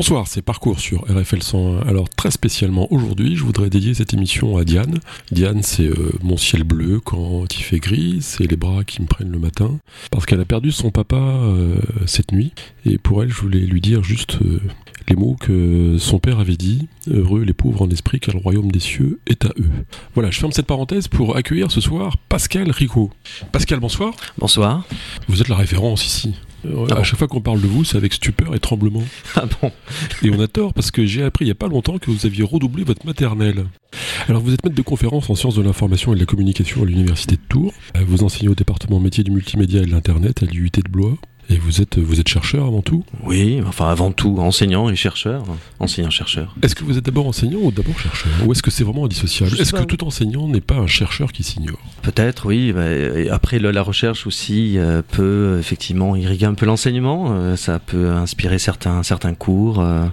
Bonsoir, c'est Parcours sur RFL 101. Alors très spécialement aujourd'hui, je voudrais dédier cette émission à Diane. Diane, c'est euh, mon ciel bleu quand il fait gris, c'est les bras qui me prennent le matin, parce qu'elle a perdu son papa euh, cette nuit. Et pour elle, je voulais lui dire juste euh, les mots que son père avait dit heureux les pauvres en esprit, car le royaume des cieux est à eux. Voilà, je ferme cette parenthèse pour accueillir ce soir Pascal Rico. Pascal, bonsoir. Bonsoir. Vous êtes la référence ici. Euh, Ah à bon chaque fois qu'on parle de vous, c'est avec stupeur et tremblement. Ah bon Et on a tort parce que j'ai appris il n'y a pas longtemps que vous aviez redoublé votre maternelle. Alors vous êtes maître de conférence en sciences de l'information et de la communication à l'université de Tours. Euh, Vous enseignez au département métier du multimédia et de l'internet à l'UT de Blois. Et vous êtes, vous êtes chercheur avant tout. Oui, enfin avant tout, enseignant et chercheur. Enseignant-chercheur. Est-ce que vous êtes d'abord enseignant ou d'abord chercheur Ou est-ce que c'est vraiment indissociable Est-ce que tout enseignant n'est pas un chercheur qui s'ignore Peut-être, oui. bah, après, la recherche aussi euh, peut effectivement irriguer un peu l'enseignement. euh, ça peut inspirer certains, certains cours. euh.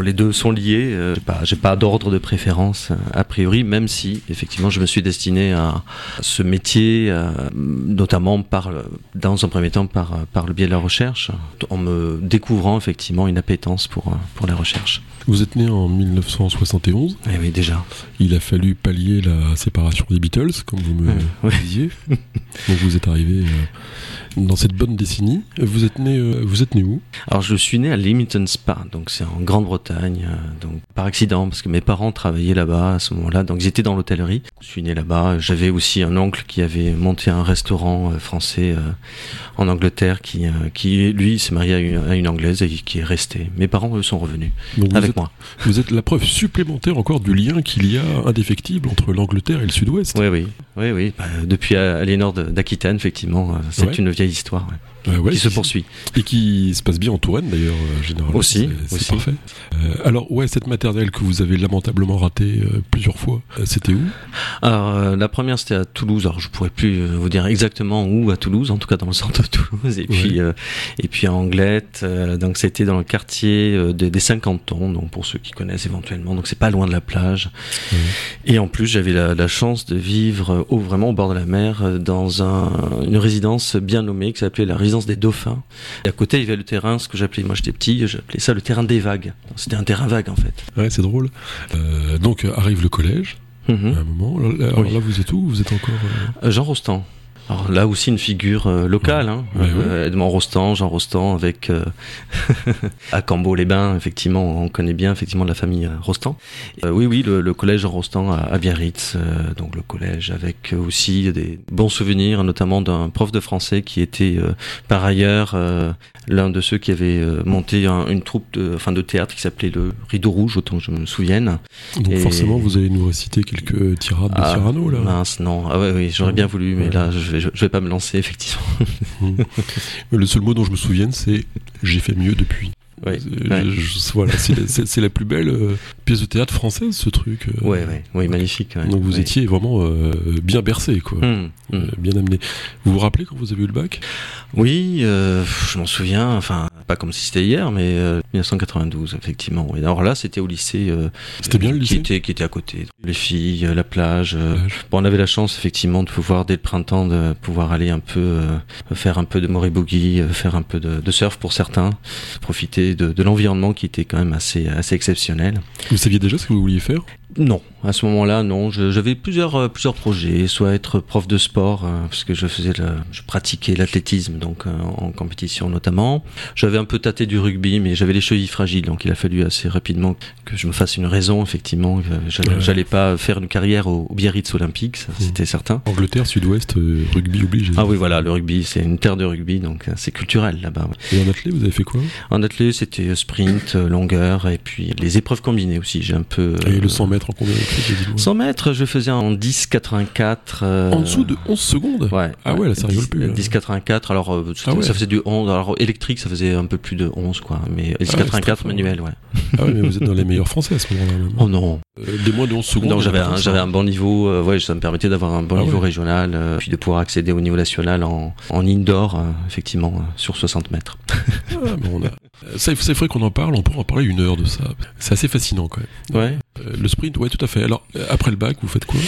Les deux sont liés. j'ai pas, pas d'ordre de préférence a priori, même si effectivement je me suis destiné à ce métier, notamment par, dans un premier temps par, par le biais la recherche, en me découvrant effectivement une appétence pour, euh, pour la recherche. Vous êtes né en 1971. Eh oui, déjà. Il a fallu pallier la séparation des Beatles, comme vous me oui. disiez. Donc vous êtes arrivé euh, dans cette bonne décennie. Vous êtes né, euh, vous êtes né où? Alors je suis né à Leamington Spa, donc c'est en Grande-Bretagne, euh, donc par accident parce que mes parents travaillaient là-bas à ce moment-là, donc ils étaient dans l'hôtellerie. Je suis né là-bas. J'avais aussi un oncle qui avait monté un restaurant français en Angleterre, qui, qui lui s'est marié à une, à une anglaise et qui est resté. Mes parents eux sont revenus Donc vous avec vous êtes la preuve supplémentaire encore du lien qu'il y a indéfectible entre l'Angleterre et le Sud-Ouest. Oui, oui, oui, oui. Bah, depuis euh, Aliénor d'Aquitaine, effectivement, euh, c'est Ouais. une vieille histoire ouais, Euh, ouais, qui se poursuit. Et qui se passe bien en Touraine d'ailleurs, euh, généralement. Aussi, C'est- parfait. Euh, alors, ouais, cette maternelle que vous avez lamentablement ratée euh, plusieurs fois, c'était où? Alors la première c'était à Toulouse. Alors je pourrais plus vous dire exactement où à Toulouse, en tout cas dans le centre de Toulouse. Et puis et puis à Anglette. donc c'était dans le quartier des, des 50 ans. Donc pour ceux qui connaissent éventuellement. Donc c'est pas loin de la plage. Ouais. Et en plus j'avais la, la chance de vivre au vraiment au bord de la mer dans un, une résidence bien nommée qui s'appelait la résidence des Dauphins. Et à côté il y avait le terrain, ce que j'appelais moi j'étais petit, j'appelais ça le terrain des vagues. C'était un terrain vague en fait. Ouais, c'est drôle. Euh, donc arrive le collège, Mhm. à un moment. Alors, Oui. là, vous êtes où? Vous êtes encore. euh, Euh, Jean Rostand. Alors là aussi une figure euh, locale, hein. Ouais, Euh, Edmond Rostand, Jean Rostand avec euh, à Cambo-les-Bains, effectivement, on connaît bien effectivement la famille euh, Rostand. Euh, oui, oui, le, le collège Jean Rostand à, à Biarritz, euh, donc le collège avec aussi des bons souvenirs, notamment d'un prof de français qui était euh, par ailleurs euh, l'un de ceux qui avait monté un- une troupe de, enfin, de théâtre qui s'appelait le Rideau Rouge, autant que je me souvienne. Donc Et- forcément, vous allez nous réciter quelques tirades de Ah, Cyrano, là. Mince, non. Ah ouais, oui, j'aurais bien voulu, mais Ouais. là, je vais, je vais pas me lancer, effectivement. Le seul mot dont je me souvienne, c'est j'ai fait mieux depuis. Euh, ouais. je- je- voilà, c'est la, plus belle euh, pièce de théâtre française, ce truc. euh. Ouais, ouais, oui, magnifique. ouais. Donc vous étiez vraiment euh, bien bercé, quoi. Hum, hum. Bien amené. Vous vous rappelez quand vous avez eu le bac? Oui, je m'en souviens, enfin, pas comme si c'était hier, mais euh, 1992, effectivement. Et alors là, c'était au lycée. euh, C'était bien le qui lycée était, qui était à côté. Les filles, euh, la plage. euh. Bon, on avait la chance, effectivement, de pouvoir, dès le printemps, de pouvoir aller un peu, euh, faire un peu de moriboogie, euh, faire un peu de, de surf pour certains, profiter de, de l'environnement qui était quand même assez, assez exceptionnel. Vous saviez déjà ce que vous vouliez faire? Non, à ce moment-là, non. J'avais plusieurs euh, plusieurs projets, soit être prof de sport, euh, parce que je faisais, le- je pratiquais l'athlétisme, donc euh, en compétition notamment. J'avais un peu tâté du rugby, mais j'avais les chevilles fragiles, donc il a fallu assez rapidement que je me fasse une raison, effectivement. J'allais Ouais. pas faire une carrière au, au Biarritz Olympique, ça, c'était certain. Angleterre, Sud-Ouest, euh, rugby obligé. Ah oui, voilà, le rugby, c'est une terre de rugby, donc c'est culturel là-bas. ouais. Et en athlète, vous avez fait quoi? En athlète, c'était sprint, longueur, et puis les épreuves combinées aussi. J'ai un peu. Et le 100 mètres en combien de minutes, dites-moi 100 mètres, je faisais en 10,84. euh, En dessous de 11 secondes? Ouais. Ah ouais, là, ça rigole 10, plus, là. 10,84. Alors, euh, Ah ouais. ça faisait du 11. Alors, électrique, ça faisait un peu plus de 11, quoi. Mais c'est 10,84 très fort. manuel, ouais. Ah ouais, mais vous êtes dans les meilleurs français à ce moment-là. Oh non. Euh, des moins de 11 secondes. Donc, j'avais un, bon niveau. ouais, ça me permettait d'avoir un bon Ah niveau régional, puis de pouvoir accéder au niveau national en, en indoor, effectivement, sur 60 mètres. Ah, mais on a... C'est vrai qu'on en parle, on pourrait en parler une heure de ça. C'est assez fascinant quand même. Ouais. Euh, le sprint, ouais, tout à fait. Alors, euh, après le bac, vous faites quoi?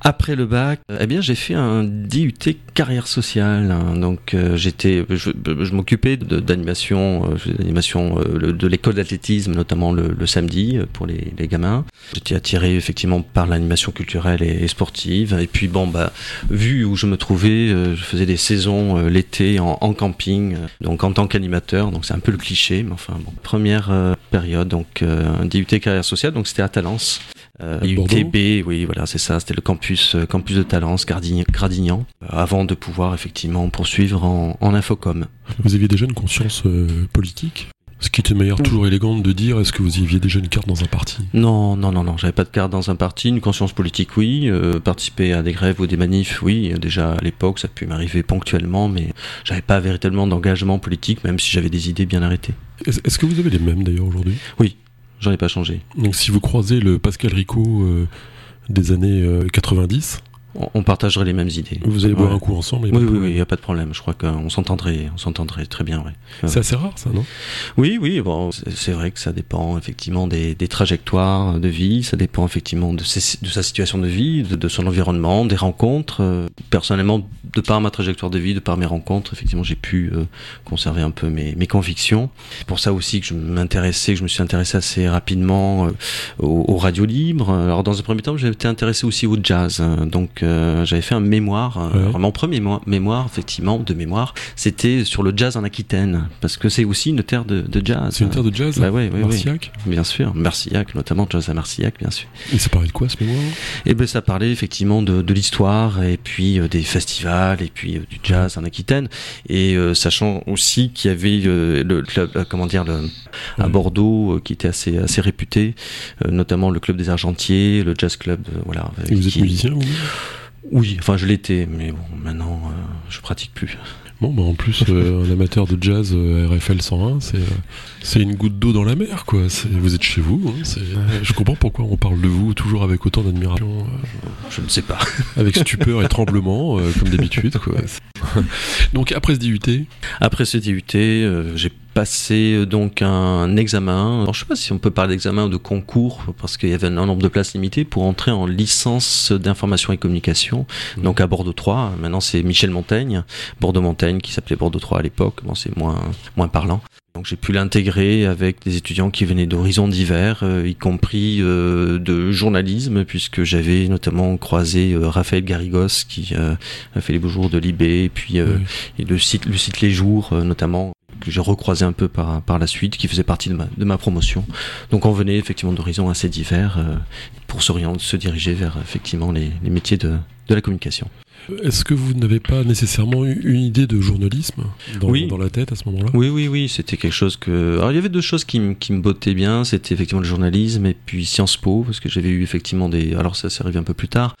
Après le bac, euh, eh bien, j'ai fait un DUT carrière sociale. hein. Donc, j'étais, je, m'occupais d'animation, d'animation de l'école d'athlétisme, notamment le, samedi pour les, gamins. J'étais attiré effectivement par l'animation culturelle et, sportive. Et puis, bon, bah, vu où je me trouvais, je faisais des saisons l'été en, camping, donc en tant qu'animateur. Donc, c'est un peu le cliché, mais enfin, bon. Première période, donc un DUT carrière sociale, donc c'était à Talence. Euh, UTB, oui, voilà, c'est ça. C'était le campus, euh, campus de Talence, Gradignan, euh, avant de pouvoir effectivement poursuivre en, en infocom. Vous aviez déjà une conscience euh, politique? Ce qui une manière toujours élégante de dire est-ce que vous aviez déjà une carte dans un parti? Non, non, non, non, j'avais pas de carte dans un parti, une conscience politique, oui. euh, participer à des grèves ou des manifs, oui. Déjà à l'époque, ça a pu m'arriver ponctuellement, mais j'avais pas véritablement d'engagement politique, même si j'avais des idées bien arrêtées. Est-ce que vous avez les mêmes d'ailleurs aujourd'hui? J'en ai pas changé. Donc, si vous croisez le Pascal Rico euh, des années euh, 90, On, on partagerait les mêmes idées. vous allez boire Ouais. un coup ensemble. Oui, oui, il y a pas de problème. Je crois qu'on s'entendrait, on s'entendrait très bien, ouais. C'est assez rare ça, non? Oui, oui, bon, c'est vrai que ça dépend effectivement des, des trajectoires de vie, ça dépend effectivement de, ses- de sa situation de vie, de, de son environnement, des rencontres. Euh, Personnellement, de par ma trajectoire de vie, de par mes rencontres, effectivement, j'ai pu euh, conserver un peu mes, mes convictions. C'est pour ça aussi que je m'intéressais, que je me suis intéressé assez rapidement euh, aux, aux radios libres. Alors, dans un premier temps, été intéressé aussi au jazz. hein. Donc, euh, j'avais fait un mémoire. euh, Ouais. alors, mon premier mémoire, mémoire, effectivement, de mémoire, c'était sur le jazz en Aquitaine, parce que c'est aussi une terre de, de jazz. C'est une terre de jazz Bah ouais, Bien sûr, Marcillac, notamment jazz à Marcillac, bien sûr. Et ça parlait de quoi ce mémoire? Et ben ça parlait effectivement de, de l'histoire et puis euh, des festivals et puis du jazz en Aquitaine et sachant aussi qu'il y avait le club, euh, comment dire, le, à. Bordeaux qui était assez assez réputé, notamment le club des Argentiers, le jazz club, voilà. Et vous êtes musicien vous? Oui, enfin je l'étais, mais bon maintenant euh, je pratique plus. Bon, bah en plus, euh, un amateur de jazz euh, RFL 101, c'est c'est une goutte d'eau dans la mer, quoi. C'est- Vous êtes chez vous. hein, c'est- je comprends pourquoi on parle de vous toujours avec autant d'admiration, Je ne sais pas. avec stupeur et tremblement, comme d'habitude, quoi. Donc après ce DUT, Après ce DUT, j'ai passé euh, donc un examen. Alors, je sais pas si on peut parler d'examen ou de concours parce qu'il y avait un nombre de places limitées pour entrer en licence d'information et communication. Mhm. Donc à Bordeaux 3. Maintenant c'est Michel Montaigne, Bordeaux Montaigne qui s'appelait Bordeaux 3 à l'époque. Bon c'est moins moins parlant. Donc j'ai pu l'intégrer avec des étudiants qui venaient d'horizons divers, euh, y compris euh, de journalisme, puisque j'avais notamment croisé euh, Raphaël Garrigos qui euh, a fait les beaux jours de Libé, et puis euh, Ouais. et le site, le site Les Jours euh, notamment que j'ai recroisé un peu par, par la suite, qui faisait partie de ma, de ma promotion. Donc on venait effectivement d'horizons assez divers euh, pour s'orienter, se diriger vers effectivement les, les métiers de, de la communication. est-ce que vous n'avez pas nécessairement eu une idée de journalisme dans, Oui. dans la tête à ce moment-là? Oui, oui, oui, c'était quelque chose que... Alors il y avait deux choses qui, me- qui me bottaient bien, c'était effectivement le journalisme et puis Sciences Po, parce que j'avais eu effectivement des... Alors ça, c'est arrivé un peu plus tard,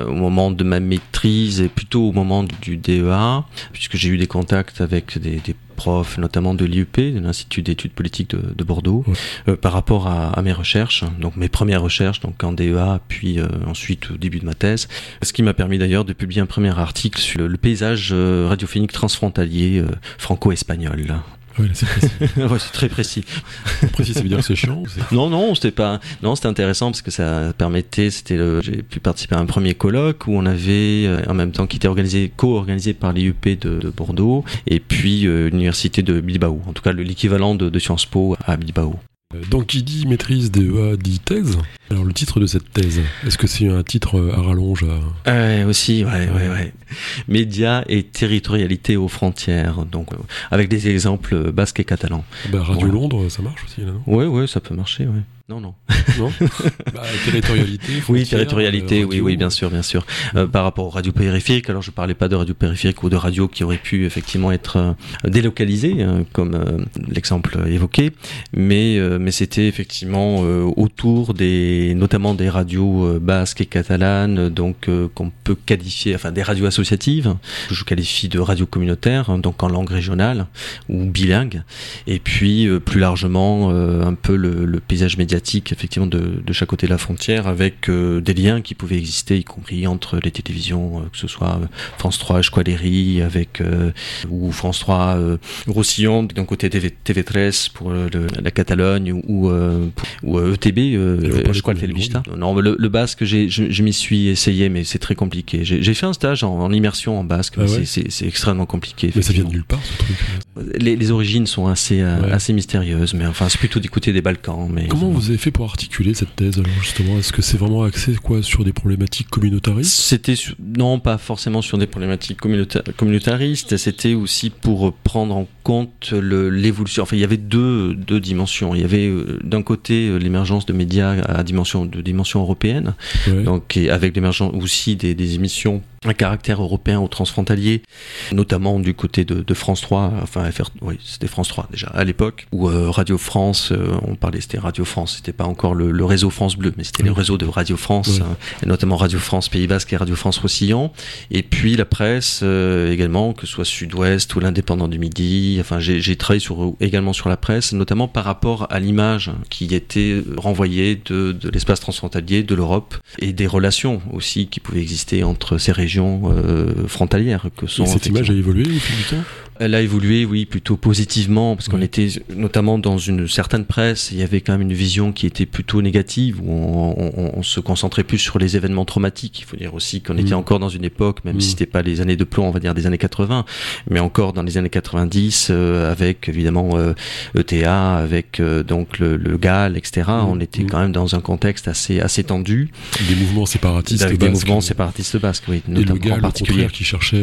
euh, au moment de ma maîtrise et plutôt au moment du, du DEA, puisque j'ai eu des contacts avec des, des profs, notamment de l'IUP, de l'Institut d'études politiques de, de Bordeaux, euh, par rapport à, à mes recherches, donc mes premières recherches, donc en DEA, puis euh, ensuite au début de ma thèse, ce qui m'a permis d'ailleurs de publier un premier article sur le, le paysage euh, radiophonique transfrontalier franco-espagnol. Là, c'est précis. Ouais, c'est très précis. précis, ça veut dire que c'est chiant Non, non, c'était pas. Non, c'était intéressant parce que ça permettait. C'était le. J'ai pu participer à un premier colloque où on avait, euh, en même temps, qui était organisé, co-organisé par l'IUP de, de Bordeaux et puis euh, l'université de Bilbao. En tout cas, le- l'équivalent de, de Sciences Po à Bilbao. Euh, Donc qui dit maîtrise DEA dit thèse. Alors le titre de cette thèse, est-ce que c'est un titre euh, à rallonge à... Aussi, ouais, ouais, ouais. Médias et territorialité aux frontières. Donc, euh, avec des exemples basques et catalans. Bah, Radio Ouais. Londres, ça marche aussi là, non? Ouais, ouais, ça peut marcher, ouais. Non, non. Non bah, Territorialité. Oui, territorialité, euh, oui, oui, bien sûr, bien sûr. Euh, par rapport aux radios périphériques, alors je parlais pas de radios périphériques ou de radios qui auraient pu effectivement être euh, délocalisées, euh, comme euh, l'exemple évoqué, mais euh, mais c'était effectivement euh, autour des, notamment des radios euh, basques et catalanes, donc euh, qu'on peut qualifier, enfin des radios associatives, que je qualifie de radios communautaires, hein, donc en langue régionale ou bilingue, et puis euh, plus largement euh, un peu le, le paysage médiatique médiatique effectivement de, de chaque côté de la frontière, avec des liens qui pouvaient exister, y compris entre les télévisions, que ce soit France 3, Squaleri, avec ou France 3 Roussillon d'un côté TV, TV13 pour la Catalogne ou ou ETB, je crois le Non, le, le basque, je, je m'y suis essayé, mais c'est très compliqué. J'ai fait un stage en, immersion en basque, ah c'est extrêmement compliqué. Mais ça vient de nulle part, ce truc. Les, les origines sont assez, euh, assez mystérieuses, mais enfin, c'est plutôt d'écouter des Balkans. Mais Comment vous fait pour articuler cette thèse, alors, justement Est-ce que c'est vraiment axé quoi, sur des problématiques communautaristes? C'était, non, pas forcément sur des problématiques communautaristes, c'était aussi pour prendre en compte l'évolution. Enfin, il y avait deux, deux dimensions. Il y avait euh, d'un côté euh, l'émergence de médias à dimension, de dimension européenne, donc avec l'émergence aussi des, des émissions un caractère européen ou transfrontalier, notamment du côté de, de France 3, enfin FR, oui, c'était France 3 déjà à l'époque, ou euh, Radio France, euh, on parlait, c'était Radio France, c'était pas encore le, le, réseau France Bleu, mais c'était le réseau de Radio France, hein, et notamment Radio France Pays Basque et Radio France Roussillon, et puis la presse euh, également, que ce soit Sud-Ouest ou l'Indépendant du Midi, enfin j'ai travaillé sur, également sur la presse, notamment par rapport à l'image qui était renvoyée de, de l'espace transfrontalier, de l'Europe, et des relations aussi qui pouvaient exister entre ces régions euh, frontalières que sont. Et cette image a évolué au fil du temps? Elle a évolué, oui, plutôt positivement, parce qu'on était notamment dans une certaine presse, il y avait quand même une vision qui était plutôt négative, où on, se concentrait plus sur les événements traumatiques. Il faut dire aussi qu'on était mm. encore dans une époque, même si mm. c'était pas les années de plomb, on va dire des années 80, mais encore dans les années 90, euh, avec évidemment ETA, euh, e avec euh, donc le, le, GAL, etc. Mm. On était quand même dans un contexte assez assez tendu. Des mouvements séparatistes basques. Des mouvements séparatistes basques, oui, notamment Et le GAL, en particulier, qui cherchait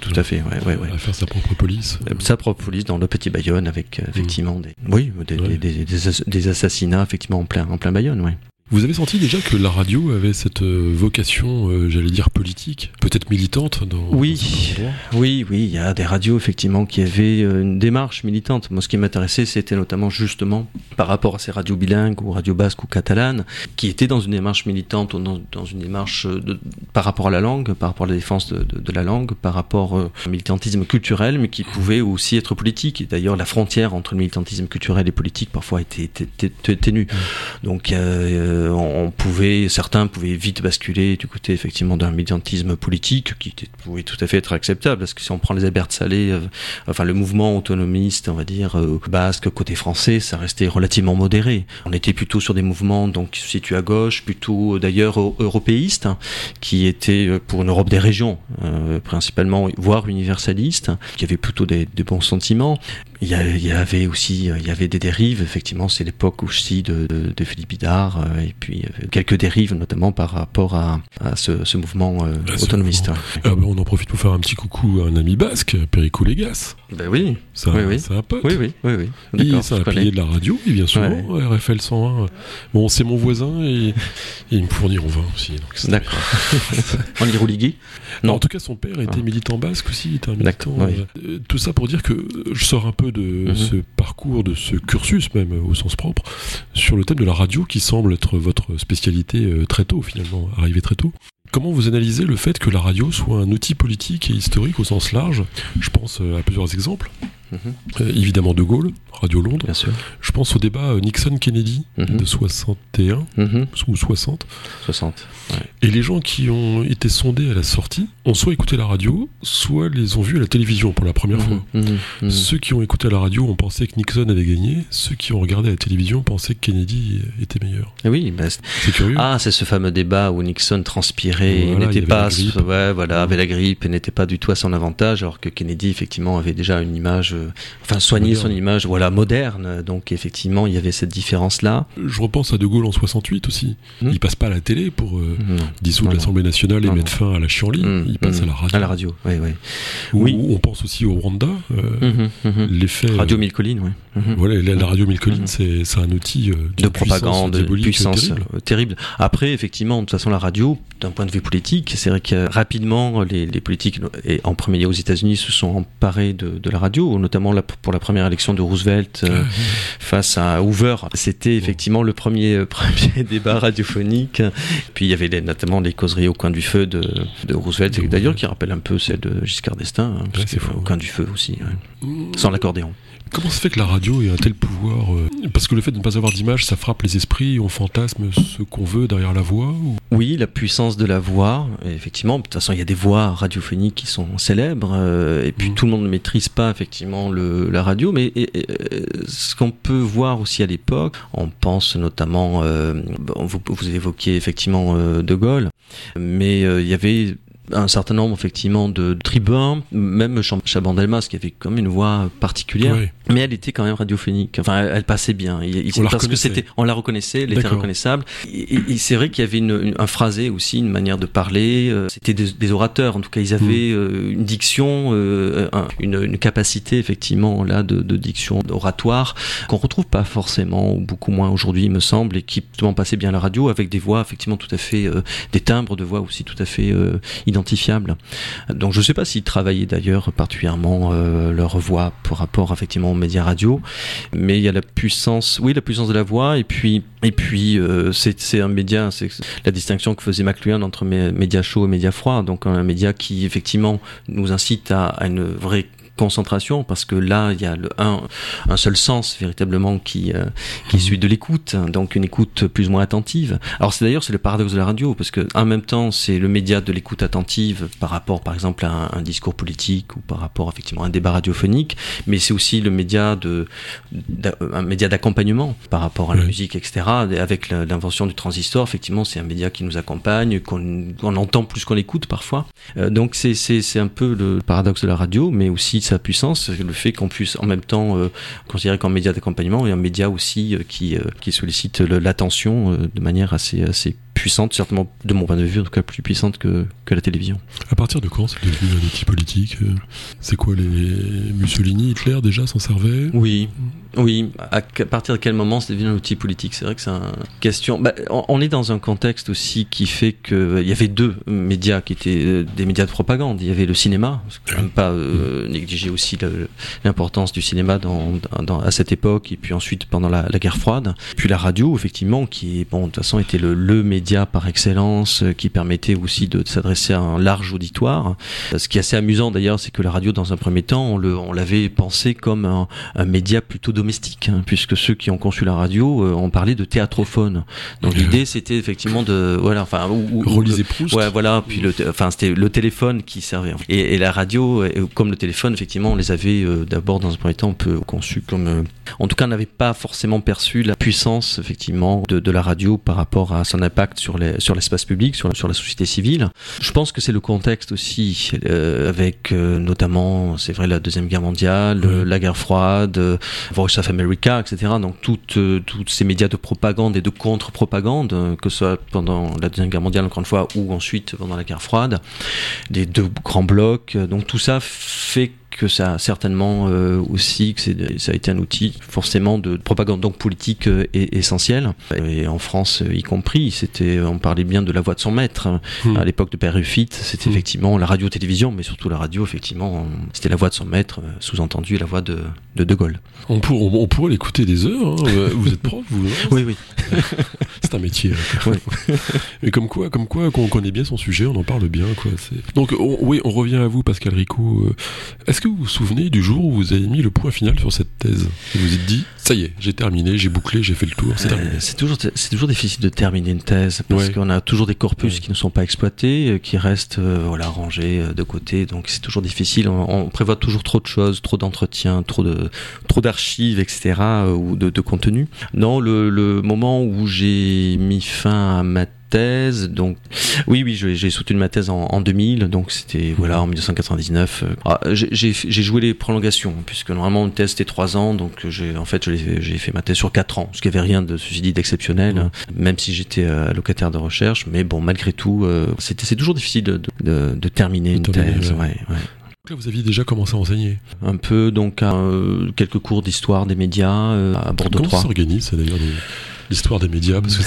tout à fait, ouais, ouais, à faire sa propre politique euh, sa propre police dans le petit Bayonne avec euh, effectivement mmh. des, oui, des, des, des, assassinats effectivement en plein, en plein Bayonne, oui. Vous avez senti déjà que la radio avait cette euh, vocation, euh, j'allais dire politique, peut-être militante dans, Oui, oui, oui, il y a des radios effectivement qui avaient euh, une démarche militante. Moi, ce qui m'intéressait, c'était notamment justement par rapport à ces radios bilingues ou radios basques ou catalanes, qui étaient dans une démarche militante ou dans, une démarche de, par rapport à la langue, par rapport à la défense de, de, la langue, par rapport au militantisme culturel, mais qui pouvait aussi être politique. Et d'ailleurs, la frontière entre le militantisme culturel et politique parfois était, ténue. Mmh. Donc, euh, on pouvait, certains pouvaient vite basculer du côté effectivement d'un militantisme politique qui pouvait tout à fait être acceptable, parce que si on prend les Albert Salé, euh, enfin le mouvement autonomiste, on va dire euh, basque côté français, ça restait relativement modéré. On était plutôt sur des mouvements donc situent à gauche, plutôt d'ailleurs européistes, hein, qui étaient pour une Europe des régions principalement, voire universalistes, qui avaient plutôt des bons sentiments. Il y, avait aussi il y avait des dérives, effectivement, c'est l'époque aussi de, de, de Philippe Bidard, euh, et puis euh, quelques dérives, notamment par rapport à, à ce, ce, mouvement euh, ah, autonomiste. Ah, ben, on en profite pour faire un petit coucou à un ami basque, Perico Légas. Ben oui, c'est oui, oui. un pote. Oui, oui, oui. oui. C'est un pilier de la radio, il vient souvent, RFL 101. Bon, c'est mon voisin et, et, il me fournit en vin aussi. D'accord. en Irouligui Non. En tout cas, son père était ah. militant basque aussi, il était un militant. tout ça pour dire que je sors un peu de mhm. ce parcours, de ce cursus même au sens propre, sur le thème de la radio qui semble être votre spécialité euh, très tôt finalement, arrivé très tôt. Comment vous analysez le fait que la radio soit un outil politique et historique au sens large? Je pense euh, à plusieurs exemples. Euh, évidemment De Gaulle, Radio Londres. Bien sûr. Je pense au débat euh, Nixon-Kennedy mhm. de 61 mhm. ou 60. 60. Et les gens qui ont été sondés à la sortie ont soit écouté la radio, soit les ont vus à la télévision pour la première mhm. fois. Ceux qui ont écouté à la radio ont pensé que Nixon avait gagné. Ceux qui ont regardé à la télévision pensaient que Kennedy était meilleur. Eh oui, bah, c'est curieux. Ah, c'est ce fameux débat où Nixon transpirait n'était pas, ouais, voilà, avait la grippe et n'était pas du tout à son avantage, alors que Kennedy effectivement avait déjà une image enfin soigner son image, voilà, moderne. Donc effectivement, il y avait cette différence-là. Je repense à De Gaulle en 68 aussi. Hmm. Il passe pas à la télé pour euh, dissoudre l'Assemblée nationale et mettre fin à la chienlit. Hmm. Il passe à la radio. À la radio, oui, oui. oui. On pense aussi au Rwanda. Euh, hmm, L'effet. Radio Mille Collines, oui. Voilà, la, radio Mille Collines, c'est un outil euh, de, propagande, de puissance terrible. terrible. Après, effectivement, de toute façon, la radio, d'un point de vue politique, c'est vrai que rapidement, les, les, politiques, et en premier lieu aux États-Unis, se sont emparés de, de la radio, notamment pour la première élection de Roosevelt euh, face à Hoover. C'était effectivement le premier, euh, premier débat radiophonique. Puis il y avait notamment les causeries au coin du feu de, de Roosevelt, d'ailleurs qui rappelle un peu celle de Giscard d'Estaing, hein, au coin du feu aussi, sans l'accordéon. Comment se fait que la radio ait un tel pouvoir euh, Parce que le fait de ne pas avoir d'image, ça frappe les esprits, on fantasme ce qu'on veut derrière la voix Oui, la puissance de la voix, effectivement. De toute façon, il y a des voix radiophoniques qui sont célèbres, euh, et puis mm. tout le monde ne maîtrise pas effectivement le, la radio, mais ce qu'on peut voir aussi à l'époque, on pense notamment, euh, vous, vous évoquiez effectivement De Gaulle, mais il y avait un certain nombre effectivement de tribuns, même Chabandelmas qui avait comme une voix particulière, mais elle était quand même radiophonique. Enfin, elle, passait bien. Il, on parce que c'était, on la reconnaissait, elle était reconnaissable. Et, c'est vrai qu'il y avait une, un phrasé aussi, une manière de parler. Euh, c'était des, orateurs, en tout cas, ils avaient mm. euh, une diction, euh, une, capacité effectivement là de, diction oratoire qu'on retrouve pas forcément ou beaucoup moins aujourd'hui, il me semble, et qui justement passait bien à la radio avec des voix effectivement tout à fait, des timbres de voix aussi tout à fait Donc je ne sais pas s'ils travaillaient d'ailleurs particulièrement euh, leur voix par rapport effectivement aux médias radio, mais il y a la puissance, oui, la puissance de la voix, et puis, et puis euh, c'est un média, c'est la distinction que faisait McLuhan entre médias chauds et médias froids, donc un média qui effectivement nous incite à une vraie concentration parce que là il y a le, un, un seul sens véritablement qui euh, qui est celui de l'écoute donc une écoute plus ou moins attentive. Alors c'est d'ailleurs c'est le paradoxe de la radio parce que en même temps c'est le média de l'écoute attentive par rapport par exemple à un, discours politique ou par rapport effectivement à un débat radiophonique mais c'est aussi le média de, un média d'accompagnement par rapport à la musique etc avec l'invention du transistor effectivement c'est un média qui nous accompagne qu'on entend plus qu'on écoute parfois. Euh, donc c'est c'est un peu le paradoxe de la radio mais aussi sa puissance, le fait qu'on puisse en même temps euh, considérer qu'un média d'accompagnement et un média aussi euh, qui, euh, qui sollicite l'attention de manière assez puissante, certainement de mon point de vue, en tout cas plus puissante que, que la télévision. À partir de quand c'est devenu un outil politique C'est quoi les Mussolini, Hitler déjà s'en servaient? Oui, oui. À, partir de quel moment c'est devenu un outil politique? C'est vrai que c'est une question. Bah, on, est dans un contexte aussi qui fait qu'il y avait deux médias qui étaient des médias de propagande. Il y avait le cinéma, quand même pas euh, négliger aussi l'importance du cinéma dans, dans, à cette époque et puis ensuite pendant la, la, guerre froide. Puis la radio, effectivement, qui bon de toute façon était le, le média par excellence euh, qui permettait aussi de, s'adresser à un large auditoire. Ce qui est assez amusant d'ailleurs, c'est que la radio, dans un premier temps, on l'avait pensé comme un, média plutôt domestique, hein, puisque ceux qui ont conçu la radio euh, ont parlé de théâtrophone. Donc l'idée, c'était effectivement de voilà, enfin, ou, Proust. Ouais, voilà. Puis le, enfin, c'était le téléphone qui servait. Et, la radio, comme le téléphone, effectivement, on les avait euh, d'abord dans un premier temps un peu conçus comme, en tout cas, on n'avait pas forcément perçu la puissance effectivement de, de la radio par rapport à son impact sur les sur l'espace public, sur, sur la société civile. Je pense que c'est le contexte aussi, euh, avec euh, notamment, c'est vrai, la deuxième guerre mondiale, la guerre froide, euh, Voice of America, etc. Donc toutes toutes ces médias de propagande et de contre-propagande, que ce soit pendant la deuxième guerre mondiale encore une fois, ou ensuite pendant la guerre froide, des deux grands blocs. Donc tout ça fait que ça a certainement euh, aussi que ça a été un outil forcément de propagande donc politique euh, et, essentiel et en France euh, y compris c'était on parlait bien de la voix de son maître hmm. à l'époque de Père Ruffit c'était hmm. effectivement la radio télévision mais surtout la radio effectivement c'était la voix de son maître sous-entendu la voix de de, de Gaulle on, on, pourrait l'écouter des heures hein. vous êtes prof vous oui oui c'est un métier oui. mais comme quoi comme quoi qu'on connaît bien son sujet on en parle bien quoi donc oui on revient à vous Pascal Rico est-ce que vous vous souvenez du jour où vous avez mis le point final sur cette thèse Et vous vous êtes dit, ça y est, j'ai terminé, j'ai bouclé, j'ai fait le tour, c'est terminé. Euh, c'est toujours, c'est toujours difficile de terminer une thèse parce qu'on a toujours des corpus qui ne sont pas exploités, euh, qui restent euh, voilà rangés de côté. Donc c'est toujours difficile. On, prévoit toujours trop de choses, trop d'entretiens, trop de trop d'archives, etc. ou de, de contenu. Non, le, le moment où j'ai mis fin à ma thèse. Donc, oui, oui, j'ai soutenu ma thèse en, 2000, donc c'était voilà en 1999. Ah, j'ai joué les prolongations puisque normalement une thèse c'était trois ans, donc en fait j'ai fait ma thèse sur quatre ans, ce qui avait rien de ceci dit d'exceptionnel, même si j'étais euh, locataire de recherche. Mais bon, malgré tout, euh, c'est toujours difficile de, de, de terminer une thèse. Ouais, ouais. vous aviez déjà commencé à enseigner Un peu, donc à, euh, quelques cours d'histoire des médias à Bordeaux Comment 3. Comment s'organise d'ailleurs l'histoire des médias Parce que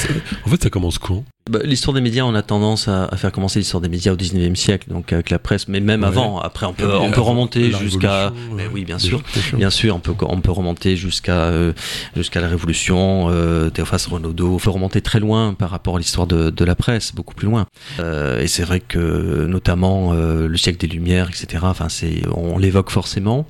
en fait, ça commence quand? Bah, l'histoire des médias, on a tendance à, faire commencer l'histoire des médias au 19e siècle, donc avec la presse, mais même avant. Après, on peut, on peut remonter jusqu'à. Mais oui, bien sûr, bien sûr, on peut, on peut remonter jusqu'à euh, jusqu'à la Révolution, euh, Théophas Renaudot. On peut remonter très loin par rapport à l'histoire de, de, la presse, beaucoup plus loin. Euh, et c'est vrai que notamment euh, le siècle des Lumières, etc. Enfin, c'est, on l'évoque forcément.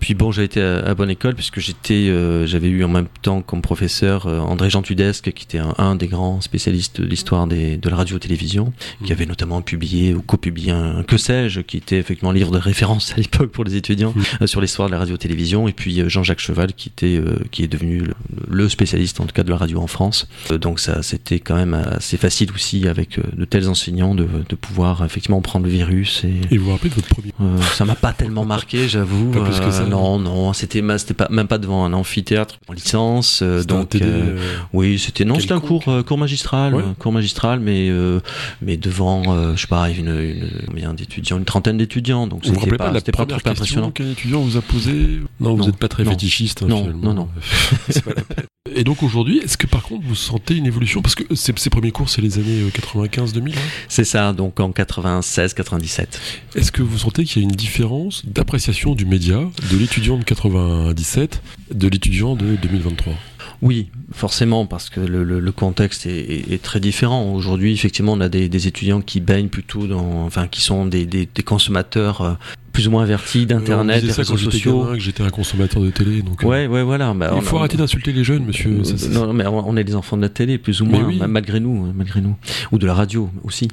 Puis bon, j'ai été à, bonne école puisque j'étais, euh, j'avais eu en même temps comme professeur André Jean Qui était un, un des grands spécialistes de l'histoire de la radio-télévision, qui mmh. avait notamment publié ou co-publié un Que sais-je, qui était effectivement un livre de référence à l'époque pour les étudiants mmh. euh, sur l'histoire de la radio-télévision, et puis euh, Jean-Jacques Cheval, qui était, euh, qui est devenu le, spécialiste en tout cas de la radio en France. donc ça, c'était quand même assez facile aussi avec de tels enseignants de, de, pouvoir effectivement prendre le virus. Et, et vous vous rappelez de votre premier Ça m'a pas tellement marqué, j'avoue. non, non, c'était pas même pas devant un amphithéâtre en licence. donc oui, c'était non, c'était un cours cours magistral, cours magistral mais euh, mais devant, euh, je sais pas, une, une combien d'étudiants, une trentaine d'étudiants. Donc c'était pas, pas, pas, trop impressionnant. Qu'un étudiant vous a posé Non, vous n'êtes pas très fétichiste. Hein, non, non, non, Et donc aujourd'hui, est-ce que par contre vous sentez une évolution? Parce que ces, ces, premiers cours, c'est les années 95-2000 euh, hein? C'est ça, donc en 96-97. Est-ce que vous sentez qu'il y a une différence d'appréciation du média de l'étudiant de 97 de l'étudiant de 2023 oui, forcément, parce que le, le, contexte est, est, très différent. Aujourd'hui, effectivement, on a des, étudiants qui baignent plutôt dans, enfin, qui sont des consommateurs euh, plus ou moins averti d'internet, des réseaux sociaux. que j'étais un consommateur de télé. Donc, ouais, ouais, voilà. Bah, il faut arrêter d'insulter les jeunes, monsieur. non, mais on est des enfants de la télé, plus ou moins, malgré nous, malgré nous, ou de la radio aussi,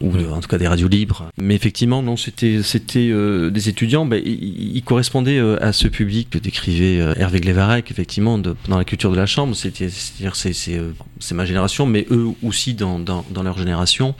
ou en tout cas des radios libres. Mais effectivement, non, c'était, c'était euh, des étudiants. Bah, ils, correspondaient euh, à ce public que décrivait euh, Hervé Glevarec, effectivement, de, dans la culture de la chambre. C'était, c'est-à-dire, c'est, c'est, c'est ma génération, mais eux aussi dans, dans, dans leur génération,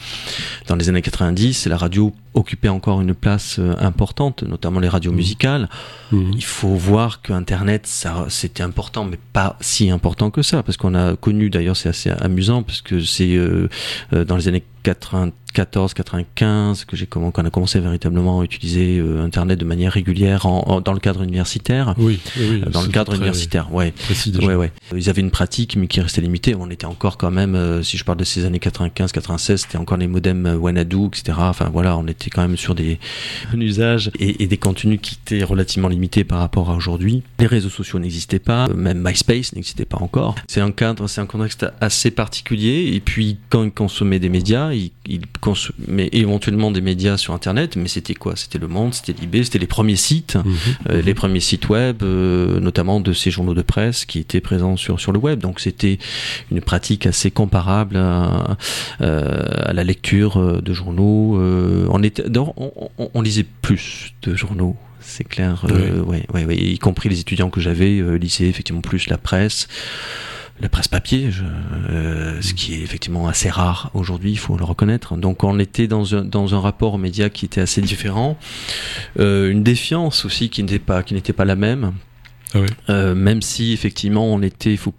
dans les années 90, la radio occupait encore une place euh, importante, notamment les radios mmh. musicales. Mmh. Il faut voir que Internet, ça, c'était important, mais pas si important que ça, parce qu'on a connu, d'ailleurs, c'est assez amusant, parce que c'est euh, euh, dans les années 94, 95 que j'ai qu'on a commencé véritablement à utiliser euh, Internet de manière régulière en, dans le cadre universitaire. Oui, oui euh, dans le cadre universitaire, ouais. Ouais, ouais. Ils avaient une pratique mais qui restait limitée. On était encore quand même, euh, si je parle de ces années 95, 96, c'était encore les modems Wanadu, etc. Enfin voilà, on était quand même sur des un usage et, et, des contenus qui étaient relativement limités par rapport à aujourd'hui. Les réseaux sociaux n'existaient pas, même MySpace n'existait pas encore. C'est un cadre, c'est un contexte assez particulier. Et puis quand ils consommaient des médias il, consommait éventuellement des médias sur Internet, mais c'était quoi? C'était Le Monde, c'était Libé, c'était les premiers sites, mhm. Euh, les premiers sites web, euh, notamment de ces journaux de presse qui étaient présents sur, sur le web. Donc c'était une pratique assez comparable à, euh, à la lecture de journaux. on, était, on, on, lisait plus de journaux c'est clair, ouais, ouais, ouais, y compris les étudiants que j'avais, lycée, effectivement plus la presse la presse papier, euh, ce qui est effectivement assez rare aujourd'hui, il faut le reconnaître. Donc on était dans un, dans un rapport aux médias qui était assez différent, euh, une défiance aussi qui n'était pas qui n'était pas la même. Ah euh, même si effectivement on était, il faut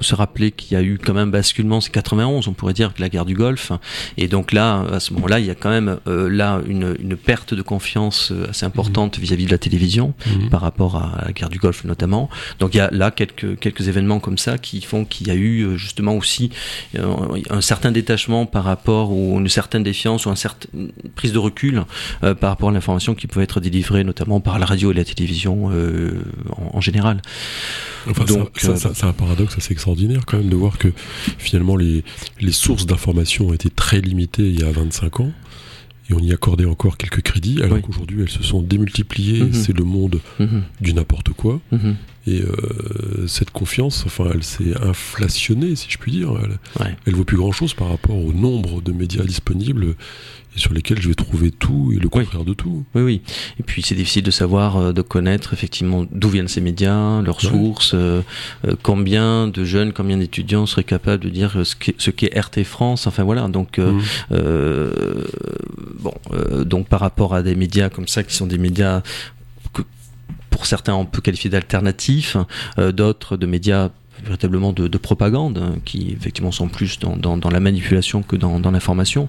se rappeler qu'il y a eu quand même basculement, c'est 91, on pourrait dire, que la guerre du Golfe. Et donc là, à ce moment-là, il y a quand même euh, là une, une, perte de confiance euh, assez importante mhm. vis-à-vis de la télévision mhm. par rapport à la guerre du Golfe notamment. Donc il y a là quelques quelques événements comme ça qui font qu'il y a eu euh, justement aussi un certain détachement par rapport ou une certaine défiance ou une certaine prise de recul par rapport à l'information qui peut être délivrée notamment par la radio et la télévision en, en, général. Enfin, Donc, c'est un paradoxe extraordinaire quand même de voir que finalement les, les sources d'information étaient très limitées il y a 25 ans et on y accordait encore quelques crédits, alors qu'aujourd'hui elles se sont démultipliées, mhm. c'est le monde mhm. du n'importe quoi. Mhm. Et euh, cette confiance, enfin, elle s'est inflationnée, si je puis dire. Elle, elle vaut plus grand chose par rapport au nombre de médias disponibles sur lesquels je vais trouver tout et le contraire de tout. Oui, oui. Et puis c'est difficile de savoir, euh, de connaître effectivement d'où viennent ces médias, leurs sources, euh, euh, combien de jeunes, combien d'étudiants seraient capables de dire ce qu'est, ce qu'est RT France. Enfin voilà. Donc mmh. bon, donc par rapport à des médias comme ça qui sont des médias que pour certains on peut qualifier d'alternatifs, d'autres de médias véritablement de, propagande, hein, qui effectivement sont plus dans, dans, la manipulation que dans, dans l'information.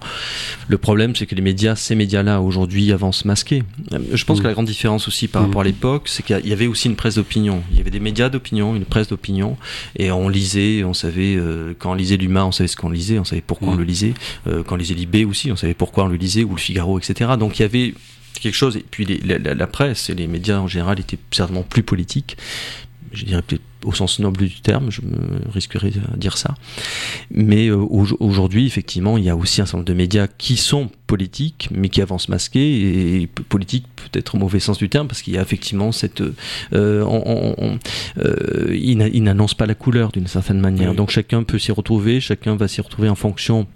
Le problème, c'est que les médias, ces médias-là, aujourd'hui, avancent masqués. Je pense mmh. que la grande différence aussi par rapport à l'époque, c'est qu'il y avait aussi une presse d'opinion. Il y avait des médias d'opinion, une presse d'opinion, et on lisait, on savait, euh, quand on lisait l'humain, on savait ce qu'on lisait, on savait pourquoi on mmh. le lisait. Euh, quand on lisait Libé aussi, on savait pourquoi on le lisait, ou le Figaro, etc. Donc il y avait quelque chose. Et puis la, presse et les médias en général étaient certainement plus politiques. Je dirais peut-être au sens noble du terme, je me risquerais de dire ça. Mais euh, aujourd'hui, effectivement, il y a aussi un certain nombre de médias qui sont politiques, mais qui avancent masqués, et politiques peut-être au mauvais sens du terme, parce qu'il y a effectivement cette... Euh, on, euh, ils n'annoncent pas la couleur d'une certaine manière. Donc chacun peut s'y retrouver, chacun va s'y retrouver en fonction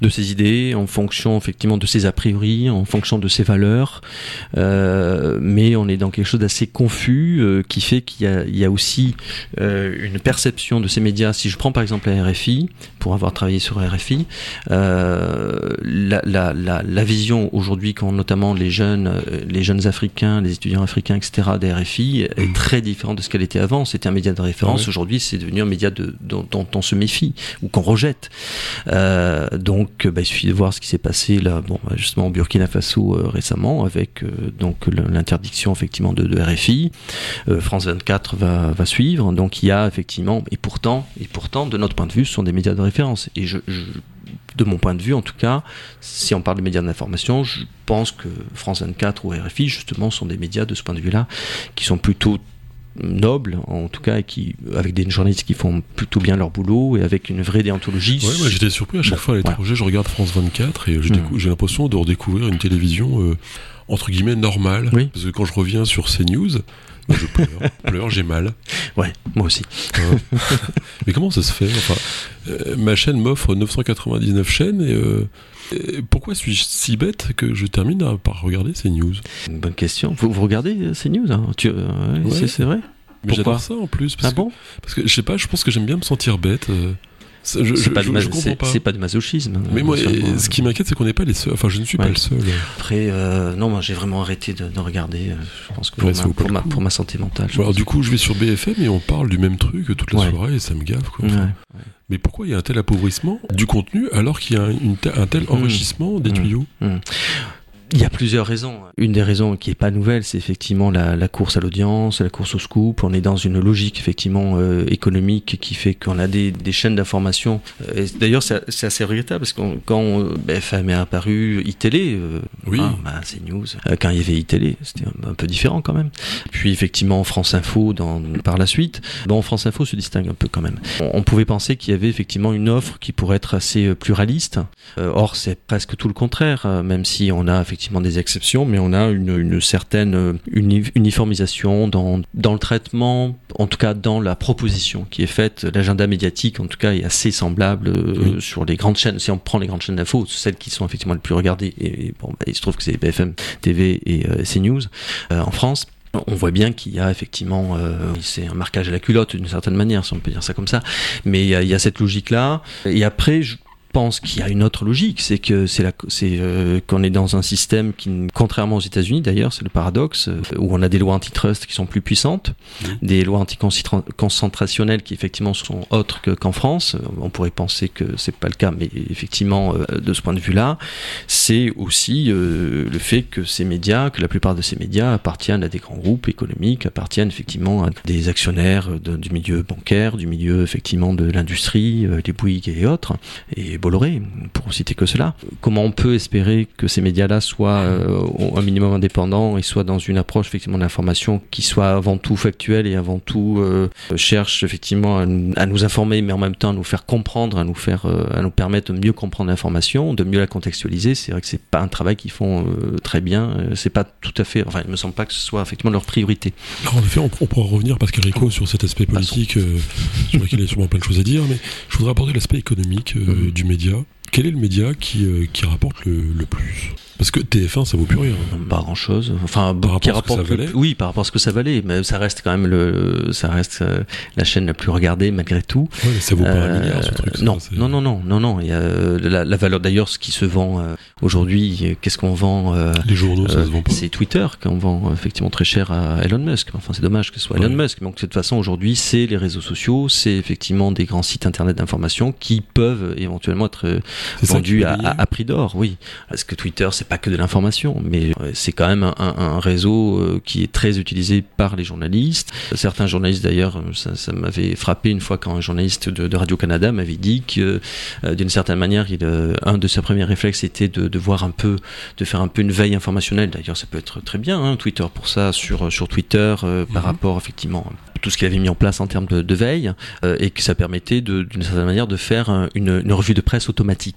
de ses idées, en fonction effectivement de ses a priori, en fonction de ses valeurs. Euh, mais on est dans quelque chose d'assez confus euh, qui fait qu'il y, a aussi euh, une perception de ces médias. Si je prends par exemple la RFI, pour avoir travaillé sur RFI, la, la, vision aujourd'hui, quand notamment les jeunes, les jeunes africains, les étudiants africains, etc., des RFI, est mmh. très différente de ce qu'elle était avant. C'était un média de référence. Aujourd'hui, c'est devenu un média de, dont, on se méfie ou qu'on rejette. Euh, donc, bah, il suffit de voir ce qui s'est passé là, bon, bah, justement au Burkina Faso euh, récemment, avec euh, donc l'interdiction effectivement de, RFI. France 24 va, suivre. Donc, il y a effectivement, et pourtant, et pourtant, de notre point de vue, ce sont des médias de référence. Et je, de mon point de vue en tout cas, si on parle de médias d'information, je pense que France 24 ou RFI justement sont des médias de ce point de vue-là qui sont plutôt nobles, en tout cas, et qui, avec des journalistes qui font plutôt bien leur boulot et avec une vraie déontologie. Ouais, j'étais surpris à chaque fois à l'étranger, je regarde France 24 et hmm. j'ai l'impression de redécouvrir une télévision euh, entre guillemets normale. Parce que quand je reviens sur CNews, je pleure, pleure j'ai mal. Ouais, moi aussi. Hein. Mais comment ça se fait enfin, euh, Ma chaîne m'offre 999 chaînes et. Euh, pourquoi suis-je si bête que je termine par regarder ces news? Une bonne question. Vous, vous regardez euh, ces news hein? Tu, C'est vrai? Mais j'adore ça en plus. Parce ah bon? Parce que je sais pas, je pense que j'aime bien me sentir bête. C'est pas, pas, du masochisme. Hein, mais moi, ce qui m'inquiète, c'est qu'on n'est pas les seuls. Enfin, je ne suis pas le seul. Après, euh, non, moi, j'ai vraiment arrêté de, regarder. Euh, je pense que pour, ma, pour, ma, santé mentale. alors, du coup, je vais sur BFM et on parle du même truc toute la soirée et ça me gave. Quoi. mais pourquoi il y a un tel appauvrissement du contenu alors qu'il y a un tel mmh. enrichissement des mmh. tuyaux? Mmh. Il y a plusieurs raisons. Une des raisons qui est pas nouvelle, c'est effectivement la, la, course à l'audience, la course au scoop. On est dans une logique effectivement euh, économique qui fait qu'on a des, des chaînes d'information. Euh, d'ailleurs, c'est assez regrettable parce que quand BFM est apparu, iTélé, euh, oui. Ah, bah, c'est news. Euh, quand il y avait iTélé, c'était un, peu différent quand même. Puis effectivement France Info dans, par la suite. Bon, France Info se distingue un peu quand même. On, on pouvait penser qu'il y avait effectivement une offre qui pourrait être assez pluraliste. or, c'est presque tout le contraire, même si on a effectivement des exceptions, mais on a une, certaine euh, uniformisation dans, dans le traitement, en tout cas dans la proposition qui est faite. L'agenda médiatique, en tout cas, est assez semblable euh, sur les grandes chaînes. Si on prend les grandes chaînes d'info, celles qui sont effectivement les plus regardées, et, bon, bah, il se trouve que c'est BFM TV et euh, CNews en France on voit bien qu'il y a effectivement, c'est un marquage à la culotte d'une certaine manière, si on peut dire ça comme ça, mais il y a, il y a cette logique-là. Et après, je, pense qu'il y a une autre logique, c'est que c'est euh, qu'on est dans un système qui, contrairement aux États-Unis d'ailleurs, c'est le paradoxe euh, où on a des lois antitrust qui sont plus puissantes, des lois anticoncentrationnelles qui effectivement sont autres qu'en France. On pourrait penser que c'est pas le cas, mais effectivement, euh, de ce point de vue-là, c'est aussi le fait que ces médias, que la plupart de ces médias appartiennent à des grands groupes économiques, appartiennent effectivement à des actionnaires du milieu bancaire, du milieu effectivement de l'industrie, les Bouygues et autres, et Bolloré, pour citer que cela. Comment on peut espérer que ces médias-là soient euh, un minimum indépendants et soient dans une approche effectivement d'information qui soit avant tout factuelle et avant tout euh, cherche effectivement à nous, informer, mais en même temps à nous faire comprendre, à nous faire, euh, à nous permettre de mieux comprendre l'information, de mieux la contextualiser. C'est vrai que c'est pas un travail qu'ils font très bien. C'est pas tout à fait. Enfin, il me semble pas que ce soit effectivement leur priorité. Alors, en effet, on, pourra revenir Pascal Rico sur cet aspect politique, sur lequel il y a sûrement plein de choses à dire, mais je voudrais aborder l'aspect économique mm-hmm. du média médias quel est le média qui, euh, rapporte le, plus? Parce que TF1, ça vaut plus rien. Pas grand chose. Enfin, Par qui rapport à ce que ça valait Oui, par rapport à ce que ça valait. Mais ça reste quand même le, ça reste euh, la chaîne la plus regardée malgré tout. Ouais, mais ça vaut pas un Euh, milliard, ce truc. ça, non, non, non, non, non, non. Il y a euh, la, la valeur d'ailleurs, ce qui se vend aujourd'hui. Qu'est-ce qu'on vend Les journaux, ça euh, se vend pas. C'est Twitter qu'on vend effectivement très cher à Elon Musk. Enfin, c'est dommage que ce soit Elon Ouais. Musk. Donc, de toute façon, aujourd'hui, c'est les réseaux sociaux, c'est effectivement des grands sites internet d'information qui peuvent éventuellement être vendu à, payer. à- à prix d'or, oui. Parce que Twitter, c'est pas que de l'information, mais euh, c'est quand même un, réseau euh, qui est très utilisé par les journalistes. Certains journalistes, d'ailleurs, euh, ça, ça m'avait frappé une fois quand un journaliste de, de Radio-Canada m'avait dit que, euh, d'une certaine manière, il, euh, un de ses premiers réflexes était de, de voir un peu, de faire un peu une veille informationnelle. D'ailleurs, ça peut être très bien, hein, Twitter pour ça, sur, sur Twitter, euh, par Mhm. rapport, effectivement, à tout ce qu'il avait mis en place en termes de, de veille, et que ça permettait, d'une certaine manière, de faire un- une, une revue de presse automatique.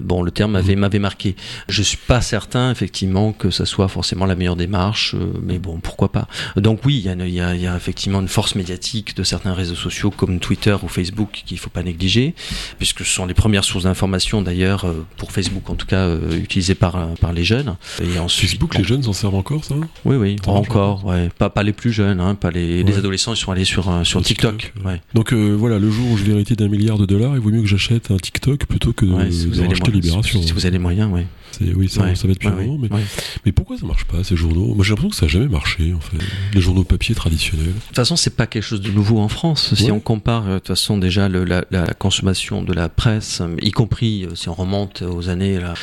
Bon, le terme m'avait m'avait marqué. Je suis pas certain, effectivement, que ça soit forcément la meilleure démarche, euh, mais bon, pourquoi pas. Donc oui, il y, a une- il y a, il y a effectivement une force médiatique de certains réseaux sociaux comme Twitter ou Facebook qu'il faut pas négliger, puisque ce sont les premières sources d'information, d'ailleurs, euh, pour Facebook en tout cas, euh, utilisées par, par les jeunes. Et ensuite, Facebook, les jeunes s'en servent encore, ça? Oui, oui, encore, ouais. Pas, pas les plus jeunes, hein, pas les, les adolescents, ils sont allés sur, sur Sur TikTok. TikTok, ouais. Donc euh, voilà, le jour où je vais hériter d'un milliard de dollars, il vaut mieux que j'achète un TikTok plutôt que de, Ouais, si vous avez Libération. Si vous avez les moyens, oui. Oui, ça, Ouais. ça va depuis un Ouais, moment, ouais, mais, ouais. mais pourquoi ça marche pas, ces journaux? Moi j'ai l'impression que ça n'a jamais marché, en fait. Les journaux papier traditionnels. De toute façon, c'est pas quelque chose de nouveau en France. Si on compare, euh, de toute façon, déjà le- la, la consommation de la presse, y compris euh, si on remonte aux années, là,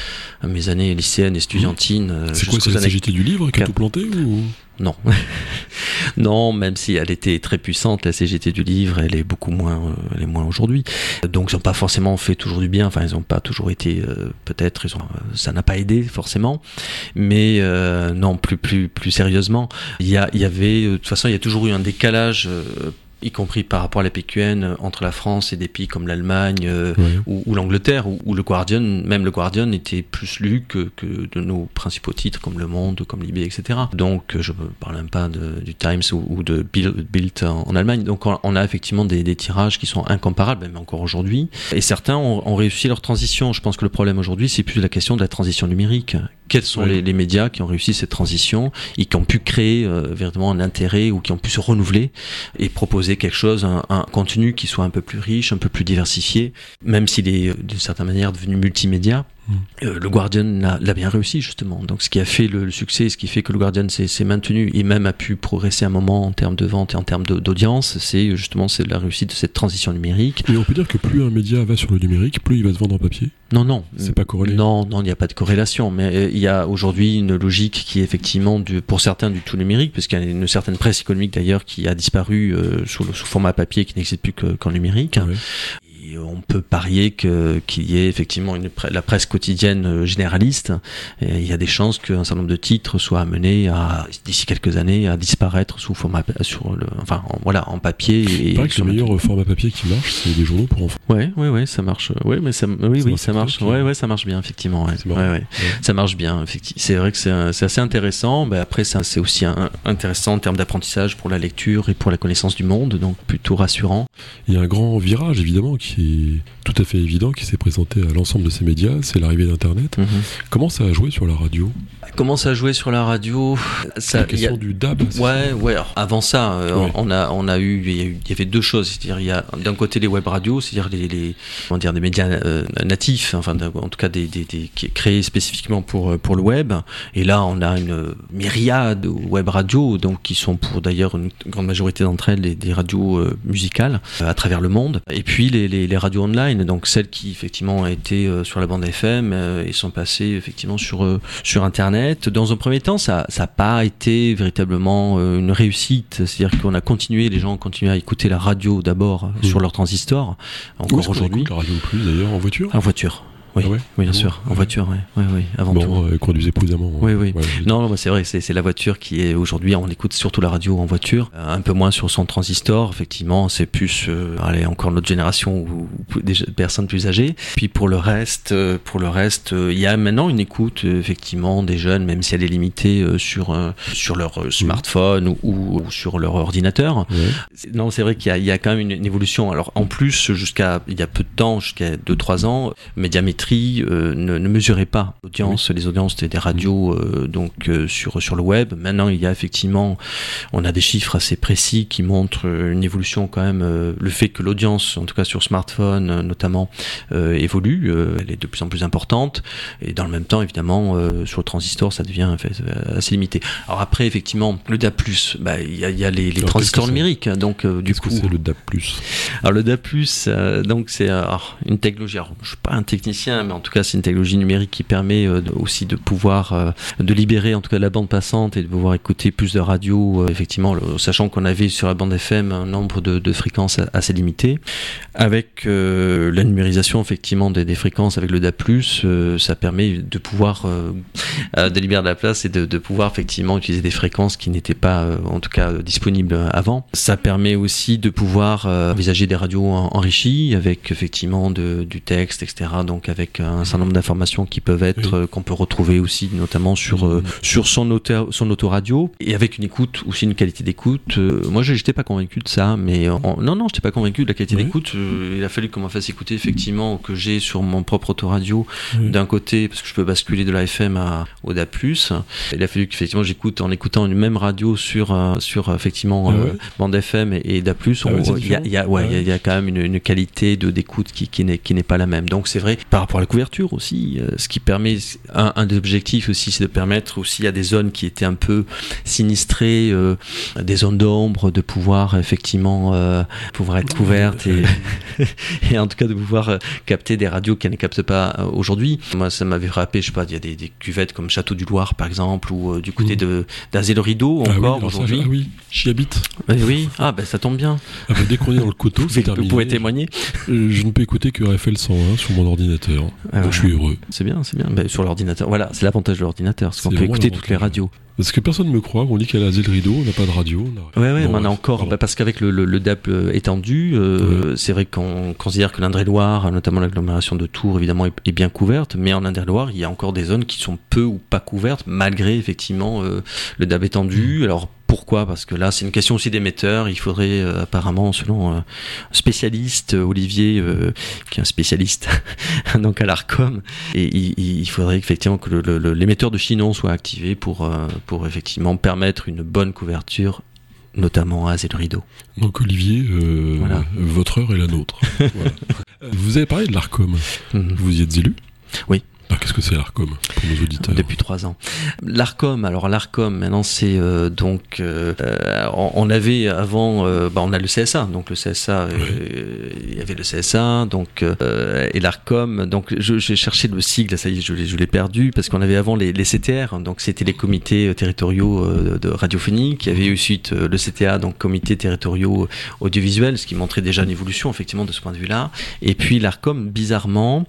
à mes années lycéennes, estudiantines, euh, C'est quoi, c'est la CGT du livre qui a tout planté ou? Non. non, même si elle était très puissante, la CGT du livre, elle est beaucoup moins, elle est moins aujourd'hui. Donc ils n'ont pas forcément fait toujours du bien. Enfin, ils n'ont pas toujours été, euh, peut-être, ils ont, ça n'a pas aidé forcément. Mais euh, non, plus, plus, plus sérieusement, il y, il y avait, euh, de toute façon, il y a toujours eu un décalage. Y compris par rapport à la PQN, euh, entre la France et des pays comme l'Allemagne, euh, ou, ou l'Angleterre, où, où le Guardian, même le Guardian, était plus lu que, que de nos principaux titres comme Le Monde, comme Libé, etc. Donc, euh, je ne parle même pas de, du Times ou, ou de Bild, Bild en, en Allemagne. Donc, on, on a effectivement des, des tirages qui sont incomparables, même encore aujourd'hui. Et certains ont, ont réussi leur transition. Je pense que le problème aujourd'hui, c'est plus la question de la transition numérique. Quels sont Oui. les, les médias qui ont réussi cette transition et qui ont pu créer euh, véritablement un intérêt ou qui ont pu se renouveler et proposer quelque chose, un, un contenu qui soit un peu plus riche, un peu plus diversifié, même s'il est euh, d'une certaine manière devenu multimédia. Euh, le Guardian l'a bien réussi justement. Donc ce qui a fait le, le succès, ce qui fait que le Guardian s'est maintenu et même a pu progresser un moment en termes de vente et en termes d'audience, c'est justement c'est la réussite de cette transition numérique. Et on peut dire que plus un média va sur le numérique, plus il va se vendre en papier? Non, non. C'est pas corrélé? Non, non, il n'y a pas de corrélation. Mais euh, il y a aujourd'hui une logique qui est effectivement, du, pour certains, du tout numérique, parce qu'il y a une certaine presse économique d'ailleurs qui a disparu euh, sous, le, sous format papier, qui n'existe plus que- qu'en numérique. Ouais. Et on peut parier que qu'il y ait effectivement une la presse quotidienne euh, généraliste. Et il y a des chances qu'un certain nombre de titres soient amenés à d'ici quelques années à disparaître sous format sur le enfin en, voilà en papier. Et, Il paraît que le- meilleur format papier qui marche, c'est des journaux pour enfants. Ouais, ouais, ouais, ça marche. Ouais, mais ça, oui, Ça oui, marche ça marche. très bien. Ouais, ouais, ça marche bien, effectivement. Ouais, ouais, ouais. Ça marche bien, effectivement. C'est vrai que c'est assez intéressant. Ben après, c'est aussi un- intéressant en termes d'apprentissage pour la lecture et pour la connaissance du monde, donc plutôt rassurant. Il y a un grand virage, évidemment, qui est tout à fait évident, qui s'est présenté à l'ensemble de ces médias, c'est l'arrivée d'Internet. Comment ça a joué sur la radio? Comment ça jouait sur la radio? Ça, La a- question du DAB. Ouais, ouais. alors, avant ça, euh, Ouais. on a, on a eu, il y, a eu- il y avait deux choses. C'est-à-dire, il y a d'un côté les web radios, c'est-à-dire les, les, comment dire, des médias euh, natifs, enfin, d'un- en tout cas des, des, des qui est créés spécifiquement pour euh, pour le web. Et là, on a une myriade de web radios, donc qui sont pour d'ailleurs une grande majorité d'entre elles des, des radios euh, musicales euh, à travers le monde. Et puis les, les, les radios online, donc celles qui effectivement ont été euh, sur la bande FM et sont passées effectivement sur sur Internet. Dans un premier temps, ça n'a pas été véritablement une réussite. C'est-à-dire qu'on a continué, les gens ont continué à écouter la radio d'abord euh, Mmh. sur leur transistor, encore aujourd'hui. la radio plus d'ailleurs en voiture? En voiture. Oui, Ah ouais oui, bien Bon, sûr. En voiture, oui, oui, oui, avant tout. Bon, euh, conduisez prudemment. Oui, oui. Ouais, Non, bah, c'est vrai, c'est la voiture qui est aujourd'hui, on écoute surtout la radio en voiture, euh, un peu moins sur son transistor, effectivement, c'est plus, euh, allez, encore notre génération ou, des personnes plus âgées. Puis pour le reste, euh, pour le reste, euh, il y a maintenant une écoute, euh, effectivement, des jeunes, même si elle est limitée euh, sur euh, sur leur euh, smartphone ou, ou- ou sur leur ordinateur. Non, c'est vrai qu'il y, y a quand même une, une évolution. Alors en plus, jusqu'à il y a peu de temps, jusqu'à 2-3 ans, radiométrie ne, ne, mesurait pas l'audience, les audiences des, radios donc sur sur le web. Maintenant, il y a effectivement, on a des chiffres assez précis qui montrent une évolution quand même, le fait que l'audience, en tout cas sur smartphone notamment, évolue, elle est de plus en plus importante. Et dans le même temps, évidemment, sur le transistor, ça devient assez limité. Alors après, effectivement, le DAP+, bah, il y, a, y a les, les transistors numériques, hein, donc du coup. c'est le DAP+. Alors le DAP+, euh, donc c'est euh, une technologie. Alors, je suis pas un technicien, mais en tout cas c'est une technologie numérique qui permet euh, aussi de pouvoir de libérer en tout cas la bande passante et de pouvoir écouter plus de radio. effectivement, sachant qu'on avait sur la bande FM un nombre de, fréquences assez limité, avec la numérisation effectivement des, fréquences avec le DAP+, ça permet de pouvoir de libérer de la place et de, pouvoir effectivement utiliser des fréquences qui n'étaient pas en tout cas disponibles avant. Ça permet aussi de pouvoir envisager des radios enrichies avec effectivement du texte, etc. Donc avec un certain nombre d'informations qui peuvent être euh, qu'on peut retrouver aussi notamment sur euh, sur son auto son autoradio et avec une écoute aussi une qualité d'écoute. Euh, moi, je n'étais pas convaincu de ça, mais non non, j'étais pas convaincu de la qualité d'écoute. il a fallu qu'on me fasse écouter effectivement que j'ai sur mon propre autoradio d'un côté parce que je peux basculer de la FM à au DA+. Il a fallu qu'effectivement j'écoute en écoutant une même radio sur sur effectivement ah bande FM et, et DA+. Ah il y a, y a ouais, il y, a quand même une, une qualité de d'écoute qui, qui n'est qui n'est pas la même. Donc c'est vrai par rapport à la couverture aussi, euh, ce qui permet un, un des objectifs aussi, c'est de permettre aussi à des zones qui étaient un peu sinistrées, euh, des zones d'ombre, de pouvoir effectivement euh, pouvoir être couvertes et, et en tout cas de pouvoir capter des radios qui ne captent pas aujourd'hui. Moi, ça m'avait frappé. Je sais pas, il y a des, des, cuvettes comme Château du Loir par exemple, ou du côté mmh. de d'Azé le Rideau ah encore aujourd'hui. Ah oui, j'y habite. oui, ah ben ça tombe bien. Ah ben, dès qu'on est dans le coteau, c'est Vous pouvez témoigner Je ne peux écouter que RFL 101 sur mon ordinateur. Ah donc je suis heureux. C'est bien, c'est bien. Sur l'ordinateur, voilà, c'est l'avantage de l'ordinateur, c'est qu'on peut écouter toutes les radios. Parce que personne ne me croit, on dit qu'à la le rideau, on n'a pas de radio. Ouais, on a encore, bah, parce qu'avec le, le, le, DAP euh, étendu, euh, c'est vrai qu'on considère que l'Indre-et-Loire, notamment l'agglomération de Tours, évidemment, est, est bien couverte, mais en Indre-et-Loire, il y a encore des zones qui sont peu ou pas couvertes, malgré effectivement euh, le DAB étendu. Mmh. Alors pourquoi Parce que là, c'est une question aussi d'émetteurs. Il faudrait euh, apparemment, selon un spécialiste, Olivier, euh, qui est un spécialiste donc à l'Arcom, et il, il, faudrait effectivement que l'émetteur de Chinon soit activé pour, euh, pour effectivement permettre une bonne couverture notamment à le Rideau. Donc Olivier, euh, voilà. votre heure est la nôtre. voilà. Vous avez parlé de l'Arcom. -hmm. Vous y êtes élu? Oui. Alors qu'est-ce que c'est l'ARCOM pour nos auditeurs Depuis trois ans. L'ARCOM, alors l'ARCOM, maintenant c'est euh, donc, euh, on, avait avant, euh, bah, on a le CSA, donc le CSA, il y avait le CSA, donc et l'ARCOM, donc j'ai cherché le sigle, ça y est, je l'ai perdu parce qu'on avait avant les, les CTR, donc c'était les comités territoriaux de radiophonique, il y avait eu ensuite le CTA, donc comités territoriaux audiovisuels, ce qui montrait déjà une évolution effectivement de ce point de vue-là, et puis l'ARCOM, bizarrement,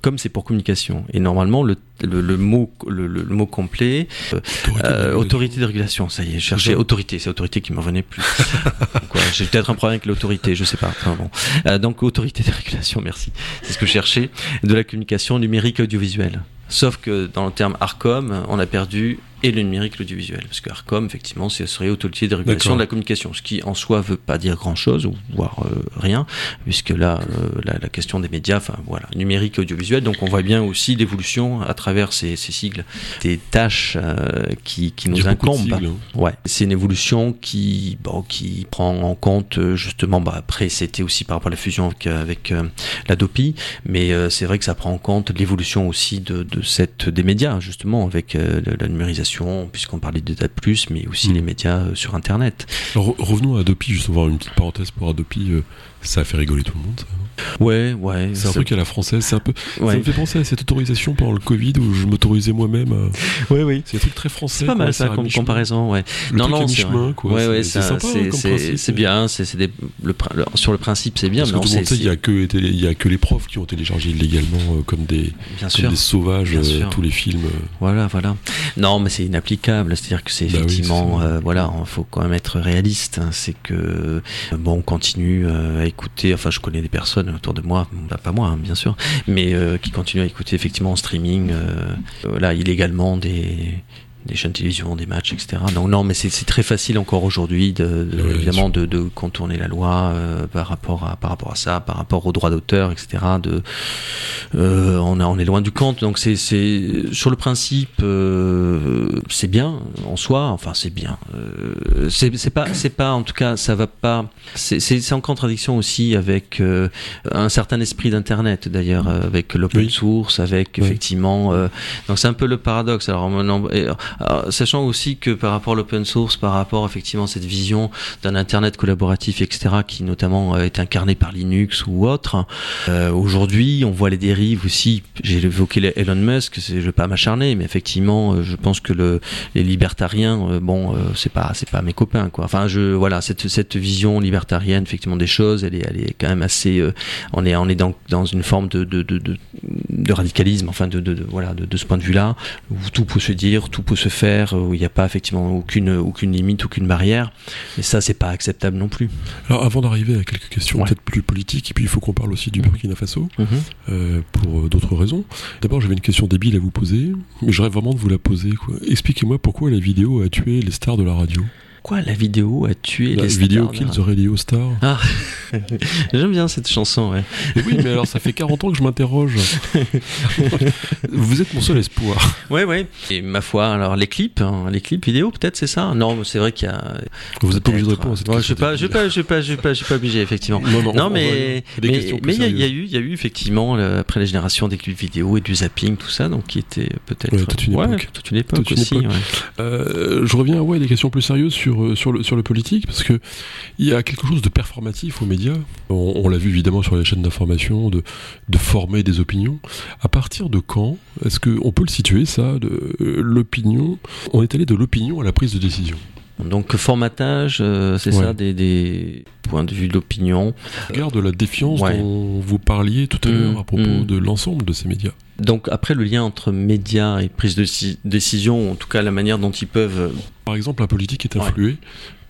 comme c'est pour communication et normalement, le, le, le mot, le, le, mot complet, euh, autorité, euh, de autorité, de régulation. Ça y est, je cherchais autorité. C'est autorité qui me revenait plus. J'ai peut-être un problème avec l'autorité, je sais pas. Enfin, bon. euh, donc autorité de régulation, merci. C'est ce que je cherchais. De la communication numérique audiovisuelle. Sauf que dans le terme ARCOM, on a perdu et le numérique, l'audiovisuel. Parce que ARCOM, effectivement, ce serait autorité de régulation de la communication, ce qui en soi veut pas dire grand-chose, voire euh, rien, puisque là, euh, la, la, question des médias, enfin voilà, numérique et audiovisuel, donc on voit bien aussi l'évolution à travers ces, ces, sigles, des tâches euh, qui, qui nous incombent. Sigles, hein. Ouais, c'est une évolution qui, bon, qui prend en compte justement, bah, après c'était aussi par rapport à la fusion avec, avec la DOPI, mais c'est vrai que ça prend en compte l'évolution aussi de, de, cette, des médias, justement, avec la numérisation puisqu'on parlait de date plus, mais aussi mmh. les médias euh, sur Internet. Alors, revenons à Adopi, juste voir une petite parenthèse pour Adopi. Ça a fait rigoler tout le monde, ça, Ouais, ouais. C'est un truc à la française, c'est un peu. Ouais. Ça me fait penser à cette autorisation pendant le Covid où je m'autorisais moi-même. À... Ouais, oui. C'est un truc très français. C'est pas mal ça comme comparaison, ouais. Le non, non, c'est. Ouais, ouais, c'est sympa. C'est bien, c'est le, le, sur le principe, c'est bien. Parce mais que tout le monde sait, il y a que il y a que les profs qui ont téléchargé illégalement euh, comme des bien comme sûr. des sauvages euh, tous les films. euh. Voilà, voilà. Non, mais c'est inapplicable. C'est-à-dire que c'est Bah effectivement, c'est voilà, il faut quand même être réaliste. hein. C'est que bon, on continue écouter. Enfin, je connais des personnes autour de moi, bah, pas moi, hein, bien sûr, mais euh, qui continuent à écouter effectivement en streaming, euh, là, illégalement des des chaînes de télévision, des matchs, etc. Donc non, mais c'est très facile encore aujourd'hui, de, de Ouais, évidemment, de, de contourner la loi euh, par rapport à par rapport à ça, par rapport aux droits d'auteur, etc. De, euh, on, a, on est loin du compte. Donc c'est sur le principe, euh, c'est bien en soi. Enfin, c'est bien. C'est pas c'est pas en tout cas, ça va pas. C'est en contradiction aussi avec un certain esprit d'internet d'ailleurs, avec l'open Oui. source, avec Oui. effectivement. donc c'est un peu le paradoxe. Alors, maintenant, et, sachant aussi que par rapport à l'open source, par rapport effectivement à cette vision d'un internet collaboratif, etc., qui notamment euh, est incarné par Linux ou autre, euh, aujourd'hui on voit les dérives aussi. J'ai évoqué Elon Musk, je vais pas m'acharner, mais effectivement, euh, je pense que le, les libertariens, bon, c'est pas pas mes copains quoi. Enfin, je voilà cette cette vision libertarienne effectivement des choses, elle est elle est quand même assez. on est on est dans dans une forme de de radicalisme, enfin de, voilà de ce point de vue-là où tout peut se dire, tout peut se faire, où il n'y a pas effectivement aucune aucune limite, aucune barrière. Et ça, c'est pas acceptable non plus. Alors avant d'arriver à quelques questions Ouais. peut-être plus politiques, et puis il faut qu'on parle aussi du Mhm. Burkina Faso, euh, pour euh, d'autres raisons. D'abord j'avais une question débile à vous poser, mais je rêve vraiment de vous la poser. Expliquez-moi pourquoi la vidéo a tué les stars de la radio. Quoi, la vidéo a tué la les vidéo stars Kill de the Radio Star. Ah, j'aime bien cette chanson. Ouais. Mais oui, mais alors ça fait 40 ans que je m'interroge. vous êtes mon seul espoir. Ouais, ouais. Et ma foi, alors les clips, hein, les clips vidéo, peut-être c'est ça? Non, mais c'est vrai qu'il y a. Vous êtes pas obligé de répondre à cette ouais, Je question. je sais pas, je sais pas, je sais pas, je sais pas, obligé effectivement. Non, non, Non, on va- mais il y a des mais il y, a- eu, il y a eu effectivement le- après la génération des clips vidéo et du zapping, tout ça, donc qui était peut-être Ouais, toute une époque. toute une époque Toute une aussi. époque. ouais. Euh, je reviens ouais, à des questions plus sérieuses sur, euh, sur, le, sur le politique, parce que il y a quelque chose de performatif aux médias. On, l'a vu évidemment sur les chaînes d'information, de, de former des opinions. À partir de quand est-ce qu'on peut le situer, ça, euh, l'opinion? On est allé de l'opinion à la prise de décision. Donc formatage, euh, c'est Ouais. ça, des, des points de vue de l'opinion. Regarde la défiance Ouais. dont vous parliez tout à Mm, l'heure à propos mm. de l'ensemble de ces médias. Donc après le lien entre médias et prise de si- décision, en tout cas la manière dont ils peuvent. Par exemple, la politique est Ouais. influée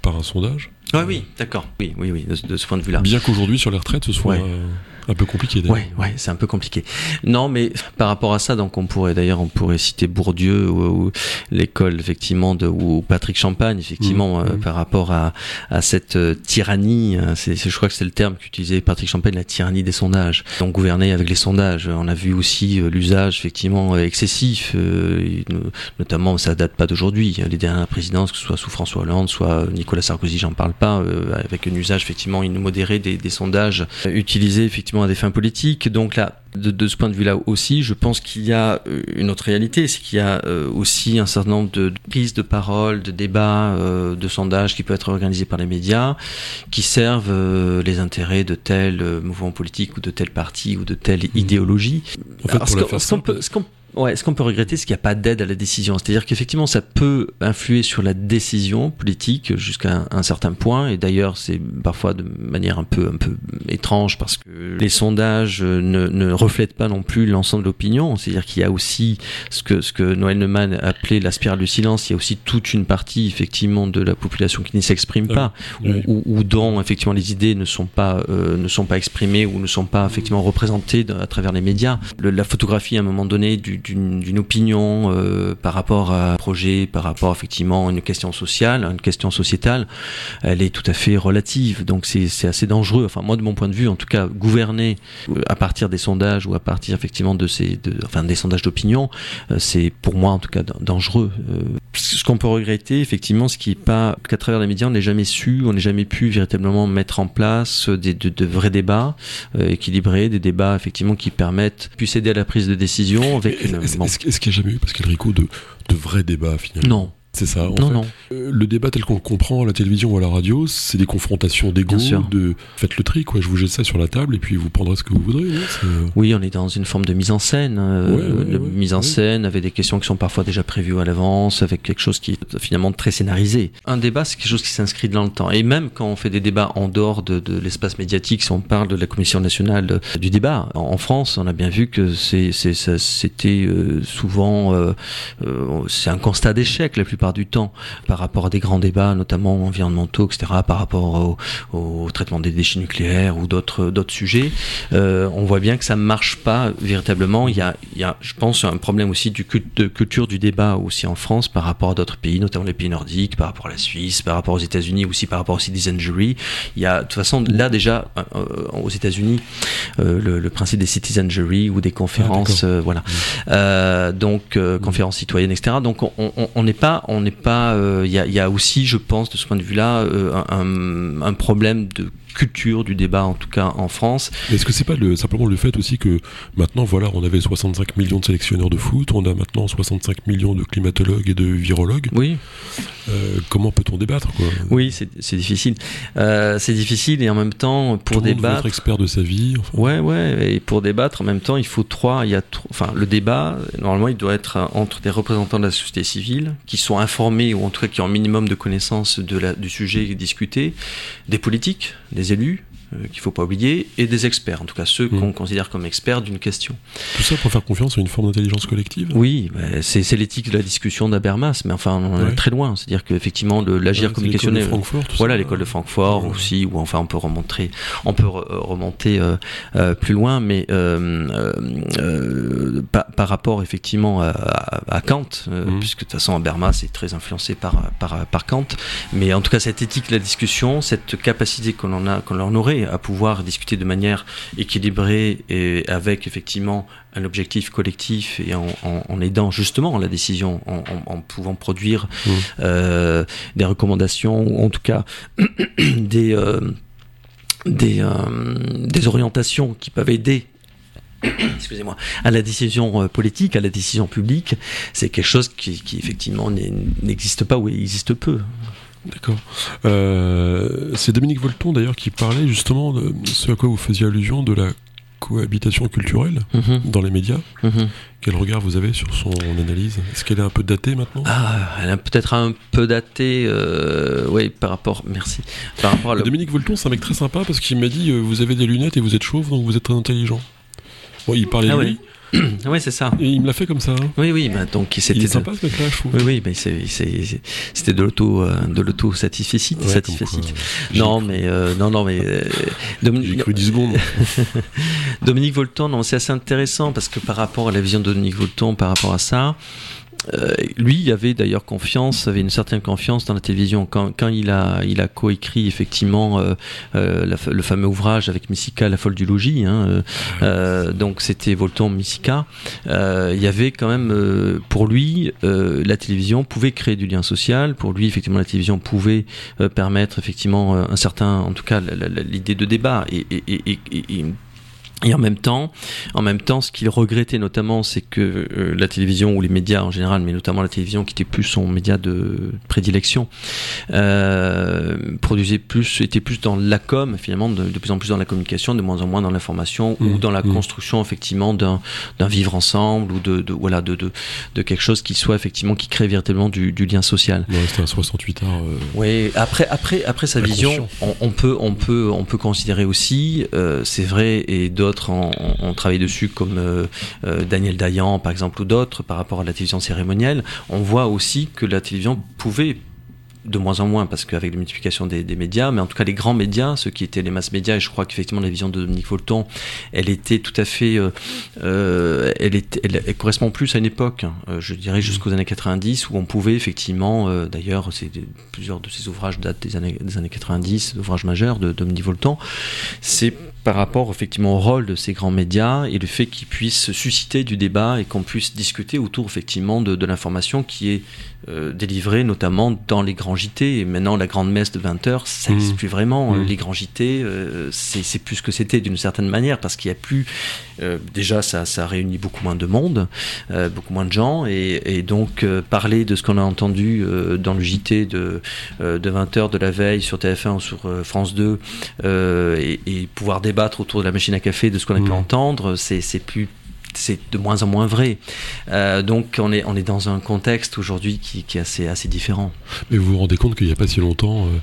par un sondage, Ah oui, d'accord. Oui, oui, oui, de, de ce point de vue-là. bien qu'aujourd'hui sur les retraites ce soit Ouais. euh, un peu compliqué d'ailleurs. Ouais, ouais, c'est un peu compliqué. Non, mais par rapport à ça, donc on pourrait d'ailleurs on pourrait citer Bourdieu ou, ou l'école effectivement de ou Patrick Champagne effectivement Mmh, euh, mmh. par rapport à à cette euh, tyrannie. euh, C'est, je crois que c'est le terme qu'utilisait Patrick Champagne, la tyrannie des sondages. Donc gouverner avec les sondages. On a vu aussi euh, l'usage effectivement excessif, notamment ça date pas d'aujourd'hui. Les dernières présidences, que ce soit sous François Hollande, soit Nicolas Sarkozy, j'en parle pas, avec un usage effectivement immodéré des, des sondages utilisés effectivement à des fins politiques. Donc là, de, de ce point de vue-là aussi, je pense qu'il y a euh, une autre réalité, c'est qu'il y a euh, aussi un certain nombre de, de prises de parole, de débats, euh, de sondages qui peuvent être organisés par les médias, qui servent euh, les intérêts de tel mouvement politique ou de tel parti ou de telle idéologie. En fait, Alors, ce qu'on- peut- Ouais, ce qu'on peut regretter, c'est qu'il n'y a pas d'aide à la décision? C'est-à-dire qu'effectivement, ça peut influer sur la décision politique jusqu'à un, un certain point. Et d'ailleurs, c'est parfois de manière un peu, un peu étrange parce que les sondages ne, ne reflètent pas non plus l'ensemble de l'opinion. C'est-à-dire qu'il y a aussi ce que, ce que Noël Neumann appelait la spirale du silence. Il y a aussi toute une partie, effectivement, de la population qui ne s'exprime pas oui. ou, dont effectivement les idées ne sont pas euh, ne sont pas exprimées ou ne sont pas effectivement représentées à travers les médias. Le- la photographie à un moment donné du- d'une opinion euh, par rapport à un projet, par rapport effectivement à une question sociale, à une question sociétale, elle est tout à fait relative. Donc c'est assez dangereux. Enfin moi de mon point de vue, en tout cas, gouverner euh, à partir des sondages ou à partir effectivement de ces de, enfin des sondages d'opinion, euh, c'est pour moi en tout cas dan- dangereux. Euh, ce qu'on peut regretter effectivement, ce qui est pas qu'à travers les médias, on n'est jamais su, on n'est jamais pu véritablement mettre en place des, de, de vrais débats euh, équilibrés, des débats effectivement qui permettent puissent aider à la prise de décision avec Est-ce qu'il n'y a jamais eu, Pascal Rico, de, de vrais débats finalement? Non, C'est ça. en non, fait. non. Euh, le débat tel qu'on le comprend à la télévision ou à la radio, c'est des confrontations d'ego, de faites le tri, quoi. Je vous jette ça sur la table et puis vous prendrez ce que vous voudrez. C'est, euh, Oui, on est dans une forme de mise en scène, euh, Ouais, ouais, de ouais, mise en scène avec des questions qui sont parfois déjà prévues à l'avance, avec quelque chose qui est finalement très scénarisé. Un débat, c'est quelque chose qui s'inscrit dans le temps. Et même quand on fait des débats en dehors de, de l'espace médiatique, si on parle de la Commission nationale du débat, en, en France, on a bien vu que c'était euh, souvent, euh, c'est un constat d'échec la plupart plupart du temps par rapport à des grands débats, notamment environnementaux, etc., par rapport au, traitement des déchets nucléaires ou d'autres d'autres sujets, euh, on voit bien que ça ne marche pas véritablement. Il y, a, il y a, je pense, un problème aussi du, de culture du débat aussi en France par rapport à d'autres pays, notamment les pays nordiques, par rapport à la Suisse, par rapport aux États-Unis, aussi par rapport au citizen jury. Il y a, de toute façon, là déjà, euh, euh, aux États-Unis, le, le, principe des citizen jury ou des conférences, ah, voilà. Mmh. donc, conférences citoyennes, etc. Donc, on n'est pas, on n'est pas, il y a, aussi, je pense, de ce point de vue-là, un, un problème de culture du débat, en tout cas en France. Est-ce que c'est pas le, simplement le fait aussi que maintenant, voilà, on avait 65 millions de sélectionneurs de foot, on a maintenant 65 millions de climatologues et de virologues. Oui. Euh, comment peut-on débattre quoi? Oui, c'est difficile. Euh, c'est difficile et en même temps, pour Tout débattre. être expert de sa vie. Ouais, ouais. Et pour débattre, en même temps, il faut trois. Il y a, enfin, le débat, normalement, il doit être entre des représentants de la société civile qui sont informés ou en tout cas qui ont un minimum de connaissances de la, du sujet discuté, des politiques, des élus, euh, qu'il ne faut pas oublier, et des experts, en tout cas ceux qu'on mm. considère comme experts d'une question. Tout ça pour faire confiance à une forme d'intelligence collective Oui, bah, c'est l'éthique de la discussion d'Abermas, mais enfin on est très loin. C'est-à-dire qu'effectivement l'agir communicationnel, voilà l'école de Francfort aussi, ou enfin on peut remonter, on peut remonter euh, euh, plus loin, mais par, rapport effectivement à, Kant, mm. puisque de toute façon Habermas est très influencé par, par, par Kant, mais en tout cas cette éthique de la discussion, cette capacité qu'on en a, qu'on en aurait à pouvoir discuter de manière équilibrée et avec effectivement un objectif collectif et en, aidant justement la décision, en, pouvant produire mmh. euh, des recommandations ou en tout cas des, euh, des, euh, des orientations qui peuvent aider excusez-moi, à la décision politique, à la décision publique, c'est quelque chose qui, qui effectivement n'existe pas ou existe peu. D'accord. Euh, c'est Dominique Volton d'ailleurs qui parlait justement de ce à quoi vous faisiez allusion de la cohabitation culturelle mhm. dans les médias. Mhm. Quel regard vous avez sur son analyse? Est-ce qu'elle est un peu datée maintenant? Ah, Elle est peut-être un peu datée, euh, oui, par rapport. Merci. Par rapport à Dominique Volton, c'est un mec très sympa parce qu'il m'a dit euh, vous avez des lunettes et vous êtes chauve, donc vous êtes très intelligent. Bon, il parlait ah de lui. oui, c'est ça. Et il me l'a fait comme ça. Hein. Oui, oui, bah, donc c'était. Il est sympa ce mec-là, je trouve. Oui, oui, mais c'était de l'auto, euh, de l'auto satisfecit, Non, mais euh, non, non, mais. Euh, J'ai cru 10 secondes. Dominique Volton, non, c'est assez intéressant parce que par rapport à la vision de Dominique Volton, par rapport à ça. Euh, lui, il avait d'ailleurs confiance, avait une certaine confiance dans la télévision. Quand, quand il a, il a coécrit effectivement euh, euh le fameux ouvrage avec Missika, La folle du logis. Hein, donc c'était Volton Missika. il y avait quand même, pour lui, la télévision pouvait créer du lien social. Pour lui, effectivement, la télévision pouvait permettre effectivement un certain, en tout cas, l'idée de débat et, et, et, et et en même temps, en même temps, ce qu'il regrettait notamment, c'est que euh, la télévision ou les médias en général, mais notamment la télévision qui était plus son média de prédilection, euh, produisait plus, était plus dans la com, finalement, de, plus en plus dans la communication, de moins en moins dans l'information ou mmh, dans la mmh. construction effectivement d'un vivre ensemble ou de, de voilà de, de, de, quelque chose qui soit effectivement qui crée véritablement du, du lien social. Ouais, c'était un 68 heures. Euh, oui, après après après sa vision, on, on, peut on peut on peut considérer aussi, euh, c'est vrai et d'autres d'autres ont, travaillé dessus, comme euh, euh, Daniel Dayan, par exemple, ou d'autres, par rapport à la télévision cérémonielle, on voit aussi que la télévision pouvait de moins en moins parce qu'avec la multiplication des, médias, mais en tout cas les grands médias, ceux qui étaient les masses médias, et je crois qu'effectivement la vision de Dominique Volton, elle était tout à fait, euh, elle, correspond plus à une époque, je dirais jusqu'aux années 90, où on pouvait effectivement, d'ailleurs, c'est plusieurs de ces ouvrages datent des années, des années 90, ouvrages majeurs de Dominique Volton, c'est par rapport effectivement au rôle de ces grands médias et le fait qu'ils puissent susciter du débat et qu'on puisse discuter autour effectivement de, de l'information qui est euh, délivrée notamment dans les grands JT et maintenant la grande messe de 20 heures ça n'existe mmh. plus vraiment mmh. les grands JT euh, c'est plus ce que c'était d'une certaine manière parce qu'il n'y a plus euh, déjà ça, ça réunit beaucoup moins de monde euh, beaucoup moins de gens et, et donc euh, parler de ce qu'on a entendu dans le JT de, de 20 heures de la veille sur TF1 ou sur France 2 et, et pouvoir débattre autour de la machine à café de ce qu'on a pu mmh. entendre, c'est plus c'est de moins en moins vrai. Euh, donc on est, on est dans un contexte aujourd'hui qui, qui, est assez, assez différent. Mais vous vous rendez compte qu'il n'y a pas si longtemps, euh,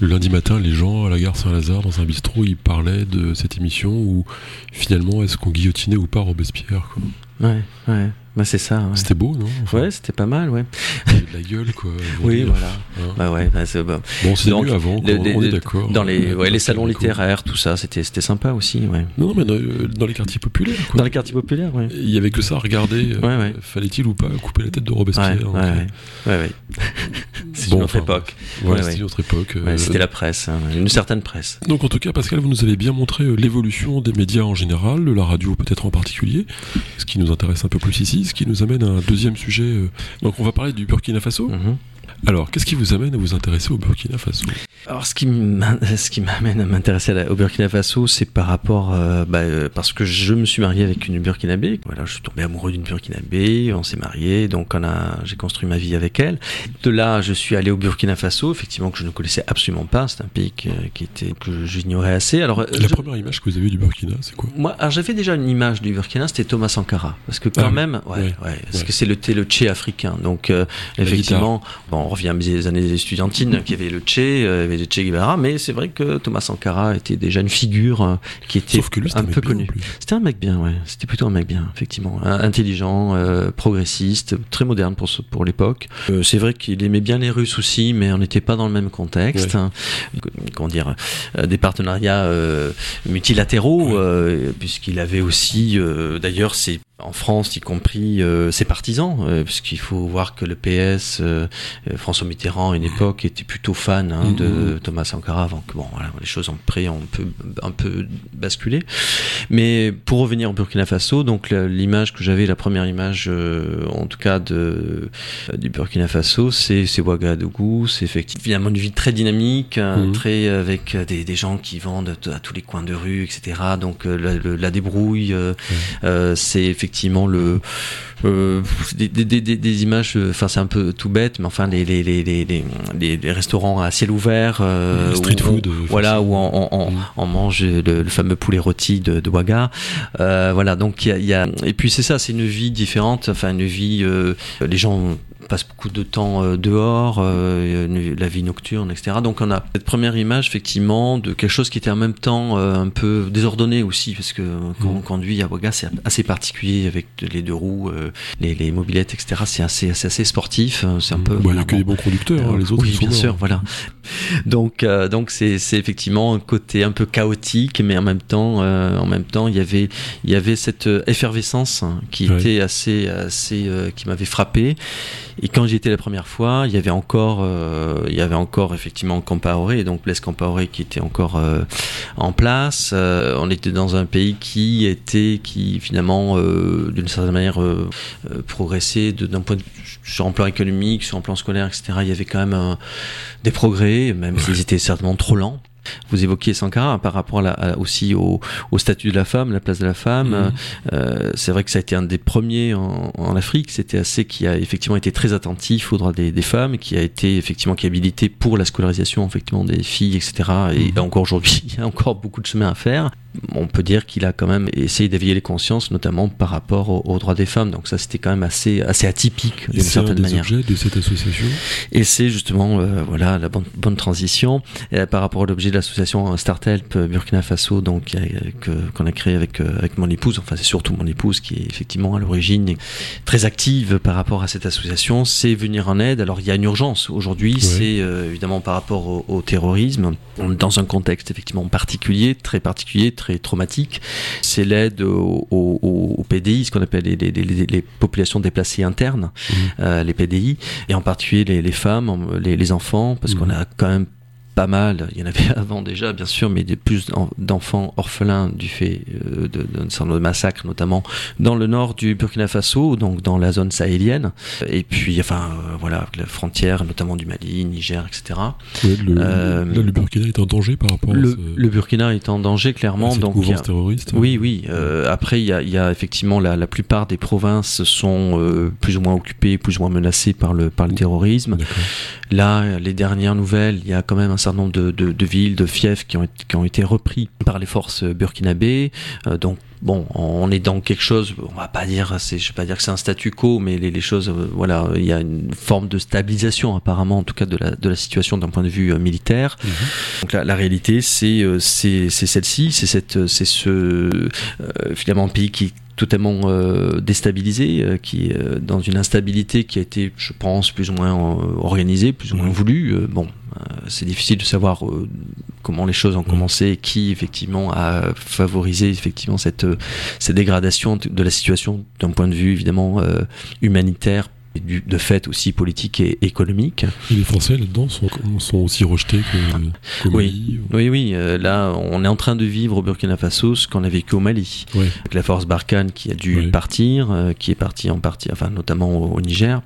le lundi matin, les gens à la gare Saint-Lazare, dans un bistrot, ils parlaient de cette émission où finalement est-ce qu'on guillotinait ou pas Robespierre quoi? Ouais, ouais. bah, c'est ça. C'était beau, non? Ouais, c'était pas mal, ouais. de la gueule, quoi. oui, voilà. Hein. Bah ouais, bah, c'est bon. Bon, c'était mieux avant, on est d'accord. Dans les, ouais, les salons littéraires, tout ça, c'était sympa aussi, ouais. Non, mais dans, les quartiers populaires, quoi. Dans les quartiers populaires, ouais. Il y avait que ça à regarder. Euh, fallait-il ou pas couper la tête de Robespierre Ouais, ouais, c'est une autre époque. C'était une autre époque. c'était la presse, hein, une certaine presse. Donc, en tout cas, Pascal, vous nous avez bien montré euh, l'évolution des médias en général, de la radio peut-être en particulier, ce qui nous intéresse un peu plus ici, ce qui nous amène à un deuxième sujet. Euh, donc on va parler du Burkina Faso. Mhm. Alors, qu'est-ce qui vous amène à vous intéresser au Burkina Faso Alors, ce qui m'amène à m'intéresser au Burkina Faso, c'est par rapport, euh, bah, euh, parce que je me suis marié avec une Burkinabé. Voilà, je suis tombé amoureux d'une Burkinabé, on s'est marié, donc on a, j'ai construit ma vie avec elle. De là, je suis allé au Burkina Faso, effectivement que je ne connaissais absolument pas. C'est un pays qui, était que j'ignorais assez. Alors, la première image que vous avez du Burkina, c'est quoi? Moi, alors j'avais déjà une image du Burkina, c'était Thomas Sankara, parce que quand ah même, ouais, ouais, parce que c'est le le Tché africain. Donc, euh, effectivement, bon revient à mes années étudiantines, qui avait le Che, euh, il y avait le Che Guevara, mais c'est vrai que Thomas Sankara était déjà une figure euh, qui était un, peu connue. C'était un mec bien, ouais. C'était plutôt un mec bien, effectivement. Intelligent, euh, progressiste, très moderne pour, pour l'époque. c'est vrai qu'il aimait bien les Russes aussi, mais on n'était pas dans le même contexte. Hein. Comment dire Des partenariats multilatéraux, puisqu'il avait aussi, d'ailleurs, c'est en France, y compris euh, ses partisans, euh, puisqu'il faut voir que le PS, euh, François Mitterrand, à une époque, était plutôt fan hein, de mm-hmm. Thomas Sankara, avant que bon, voilà, les choses ont pris, on peut un peu basculer. Mais pour revenir au Burkina Faso, donc l'image que j'avais, la première image, en tout cas de du Burkina Faso, c'est Ouagadougou, c'est effectivement une ville très dynamique, hein, très avec des, des, gens qui vendent à tous les coins de rue, etc. Donc la, la, débrouille, c'est effectivement effectivement le euh, des, des, des, images, euh, enfin c'est un peu tout bête, mais enfin les, les, les, les, les restaurants à ciel ouvert, euh, street food, voilà où on, on, on, mm. mange le, fameux poulet rôti de, de Ouaga, euh, voilà donc il y a, y a, et puis c'est ça, c'est une vie différente, enfin une vie, les gens passe beaucoup de temps euh, dehors, euh, la vie nocturne, etc. Donc on a cette première image effectivement de quelque chose qui était en même temps euh, un peu désordonné aussi, parce que quand on mmh. conduit à Ouaga, c'est assez particulier avec les deux roues, les, les, mobilettes, etc. C'est assez, assez, assez, sportif. C'est un mmh. peu. Bah, il n'y a que des bons conducteurs, hein, les autres. Oui, bien sûr, voilà. Donc, donc c'est effectivement un côté un peu chaotique, mais en même temps, en même temps, il y avait, il y avait cette effervescence qui était assez, assez, qui m'avait frappé et quand j'y étais la première fois, il y avait encore, euh, il y avait encore effectivement Campaoré, donc Blaise Campaoré qui était encore euh, en place. Euh, on était dans un pays qui était, qui finalement, d'une certaine manière, progressait d'un point de sur un plan économique, sur un plan scolaire, etc. Il y avait quand même des progrès, même s'ils étaient certainement trop lents. Vous évoquiez Sankara par rapport aussi au, statut de la femme, la place de la femme. Mhm. Euh, c'est vrai que ça a été un des premiers en, Afrique. C'était assez qui a effectivement été très attentif aux droits des, femmes, qui a été effectivement qui a habilité pour la scolarisation effectivement des filles, etc. Et mhm. encore aujourd'hui, il y a encore beaucoup de chemin à faire on peut dire qu'il a quand même essayé d'éveiller les consciences, notamment par rapport aux, droits des femmes. Donc ça, c'était quand même assez, assez atypique d'une certaine manière. C'est de cette association? Et c'est justement, euh, voilà, la bonne, bonne transition euh, par rapport à l'objet de l'association Startelp Burkina Faso, donc qu'on a créé avec euh, avec mon épouse. Enfin, c'est surtout mon épouse qui est effectivement à l'origine très active par rapport à cette association. C'est venir en aide. Alors il y a une urgence aujourd'hui. C'est évidemment par rapport au, au terrorisme, dans un contexte effectivement particulier, très particulier très traumatique. C'est l'aide au, PDI, ce qu'on appelle les, populations déplacées internes, mmh. euh, les PDI, et en particulier les, femmes, les, enfants, parce mmh. qu'on a quand même pas mal, il y en avait avant déjà bien sûr, mais de plus d'enfants orphelins du fait euh, d'un certain nombre de massacres, notamment dans le nord du Burkina Faso, donc dans la zone sahélienne, et puis enfin euh, voilà, la frontière notamment du Mali, Niger, etc. le, euh, le, Burkina est en danger par rapport le, à ce... le Burkina est en danger clairement. donc terroriste. Oui, oui. après, il y a, y a, effectivement la, la, plupart des provinces sont plus ou moins occupées, plus ou moins menacées par le par le terrorisme. Là, les dernières nouvelles, il y a quand même un certain nombre de, de, de villes, de fiefs qui ont, qui ont été repris par les forces burkinabées. Euh, donc bon, on est dans quelque chose, on va pas dire, c'est, je vais pas dire que c'est un statu quo, mais les, les choses, euh, voilà, il y a une forme de stabilisation apparemment, en tout cas de la, de la situation d'un point de vue euh, militaire. Mhm. Donc la, la réalité, c'est, c'est, c'est celle-ci, c'est cette, c'est ce finalement pays qui totalement déstabilisé, qui est dans une instabilité qui a été, je pense, plus ou moins organisée, plus ou moins voulue. bon, c'est difficile de savoir comment les choses ont commencé et qui effectivement a favorisé effectivement cette, cette dégradation de la situation d'un point de vue évidemment humanitaire du, de fait aussi politique et économique. Et les Français là-dedans sont, sont, aussi rejetés que, oui. oui, oui, euh, là on est en train de vivre au Burkina Faso ce qu'on a vécu au Mali, avec la force Barkhane qui a dû partir, euh, qui est partie en partie, enfin notamment au Niger,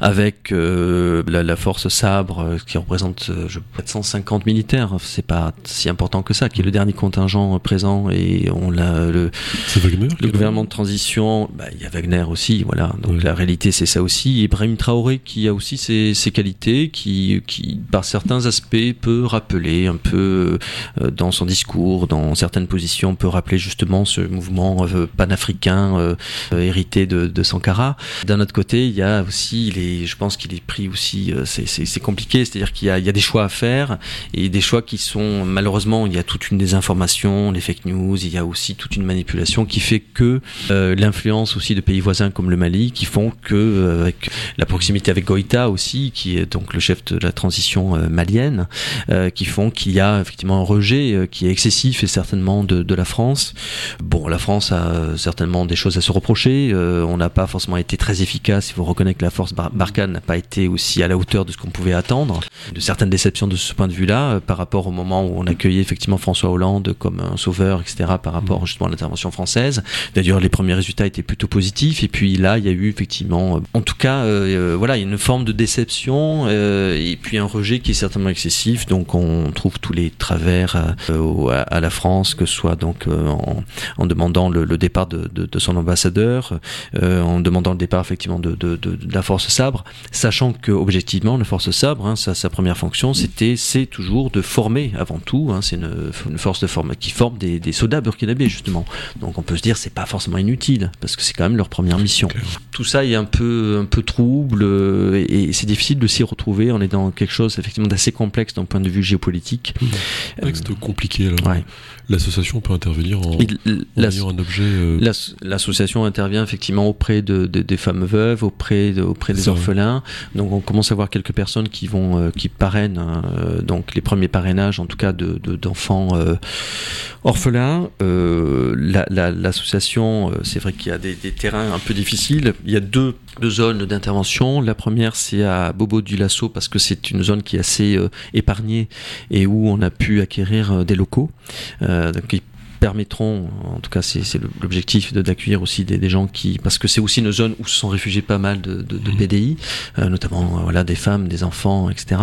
avec euh, la, force Sabre euh, qui représente euh, je, près de 150 militaires. C'est pas si important que ça, qui est le dernier contingent présent et on l'a le, Wagner, le gouvernement de transition. Bah, il y a Wagner aussi, voilà. Donc la réalité c'est ça aussi. Et Ibrahim Traoré qui a aussi ses, ses, qualités, qui, qui par certains aspects peut rappeler un peu dans son discours, dans certaines positions, peut rappeler justement ce mouvement panafricain hérité de, de Sankara. D'un autre côté, il y a aussi il est, je pense qu'il est pris aussi, euh, c'est compliqué, c'est-à-dire qu'il y, a des choix à faire et des choix qui sont malheureusement, il y a toute une désinformation, les fake news, il y a aussi toute une manipulation qui fait que euh, l'influence aussi de pays voisins comme le Mali, qui font que euh, avec la proximité avec Goïta aussi, qui est donc le chef de la transition malienne, qui font qu'il y a effectivement un rejet qui est excessif et certainement de, de, la France. Bon, la France a certainement des choses à se reprocher. on n'a pas forcément été très efficace. Il faut reconnaître que la force Barkhane n'a pas été aussi à la hauteur de ce qu'on pouvait attendre, de certaines déceptions de ce point de vue-là, euh, par rapport au moment où on accueillait effectivement François Hollande comme un sauveur, etc., par rapport mmh. justement à l'intervention française. D'ailleurs, les premiers résultats étaient plutôt positifs, et puis là, il y a eu effectivement, euh, en tout cas, euh, voilà, il y a une forme de déception, et puis un rejet qui est certainement excessif, donc on trouve tous les travers à, la France, que ce soit donc en, demandant le, départ de, son ambassadeur, en demandant le départ effectivement de, de la force Sabre, sachant que objectivement, la force Sabre, hein, sa, première fonction, c'était, c'est toujours de former avant tout. Hein, c'est une, force de forme qui forme des, soldats burkinabés justement. Donc on peut se dire c'est pas forcément inutile parce que c'est quand même leur première mission. Tout ça est un peu un peu trouble euh, et, c'est difficile de s'y retrouver. On est dans quelque chose effectivement d'assez complexe d'un point de vue géopolitique. Texte compliqué alors. L'association peut intervenir en, ayant un objet. Euh, l'association intervient effectivement auprès de, des femmes veuves, auprès de, auprès des orphelins. Donc on commence à voir quelques personnes qui vont euh, qui parrainent euh, donc les premiers parrainages en tout cas de d'enfants orphelins. L'association, c'est vrai qu'il y a des, des, terrains un peu difficiles. Il y a deux, deux zones d'intervention. La première c'est à Bobo du Lasso parce que c'est une zone qui est assez épargnée et où on a pu acquérir des locaux. Euh, qui permettront, en tout cas c'est l'objectif d'accueillir aussi des, gens qui, parce que c'est aussi une zone où se sont réfugiés pas mal de, de, de mmh. PDI, euh, notamment voilà des femmes, des enfants, etc.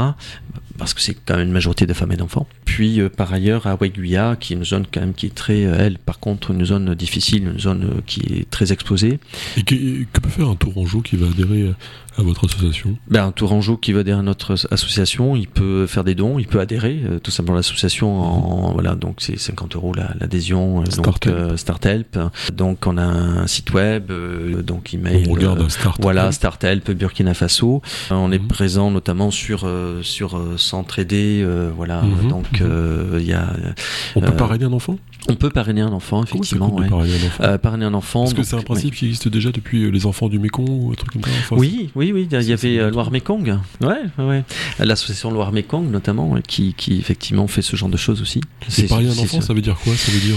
Parce que c'est quand même une majorité de femmes et d'enfants. Puis euh, par ailleurs à Waiguya, qui est une zone quand même qui est très, elle par contre une zone difficile, une zone qui est très exposée. Et que, que peut faire un Tourangeau qui va adhérer à votre association ben, Un Tourangeau qui va adhérer à notre association, il peut faire des dons, il peut adhérer euh, tout simplement à l'association. En, voilà, donc c'est 50 euros l'adhésion. La, donc euh, Starthelp. Donc on a un site web, euh, donc email. On regarde Start Voilà, Starthelp Burkina Faso. on est mhm. présent notamment sur sur Centre-Aider. voilà, mhm. donc il y a. On peut parrainer un enfant? On peut parrainer un enfant, effectivement. Ouais. Parrainer, un enfant. Euh, parrainer un enfant. Parce que c'est un principe qui existe déjà depuis euh, les enfants du Mekong ou un truc comme ça. oui, oui, oui. Il y avait euh, Loire-Mekong. Ouais, ouais. L'association Loire-Mekong, notamment, qui, qui, effectivement fait ce genre de choses aussi. C'est parrainer un enfant, ça veut dire quoi? Ça veut dire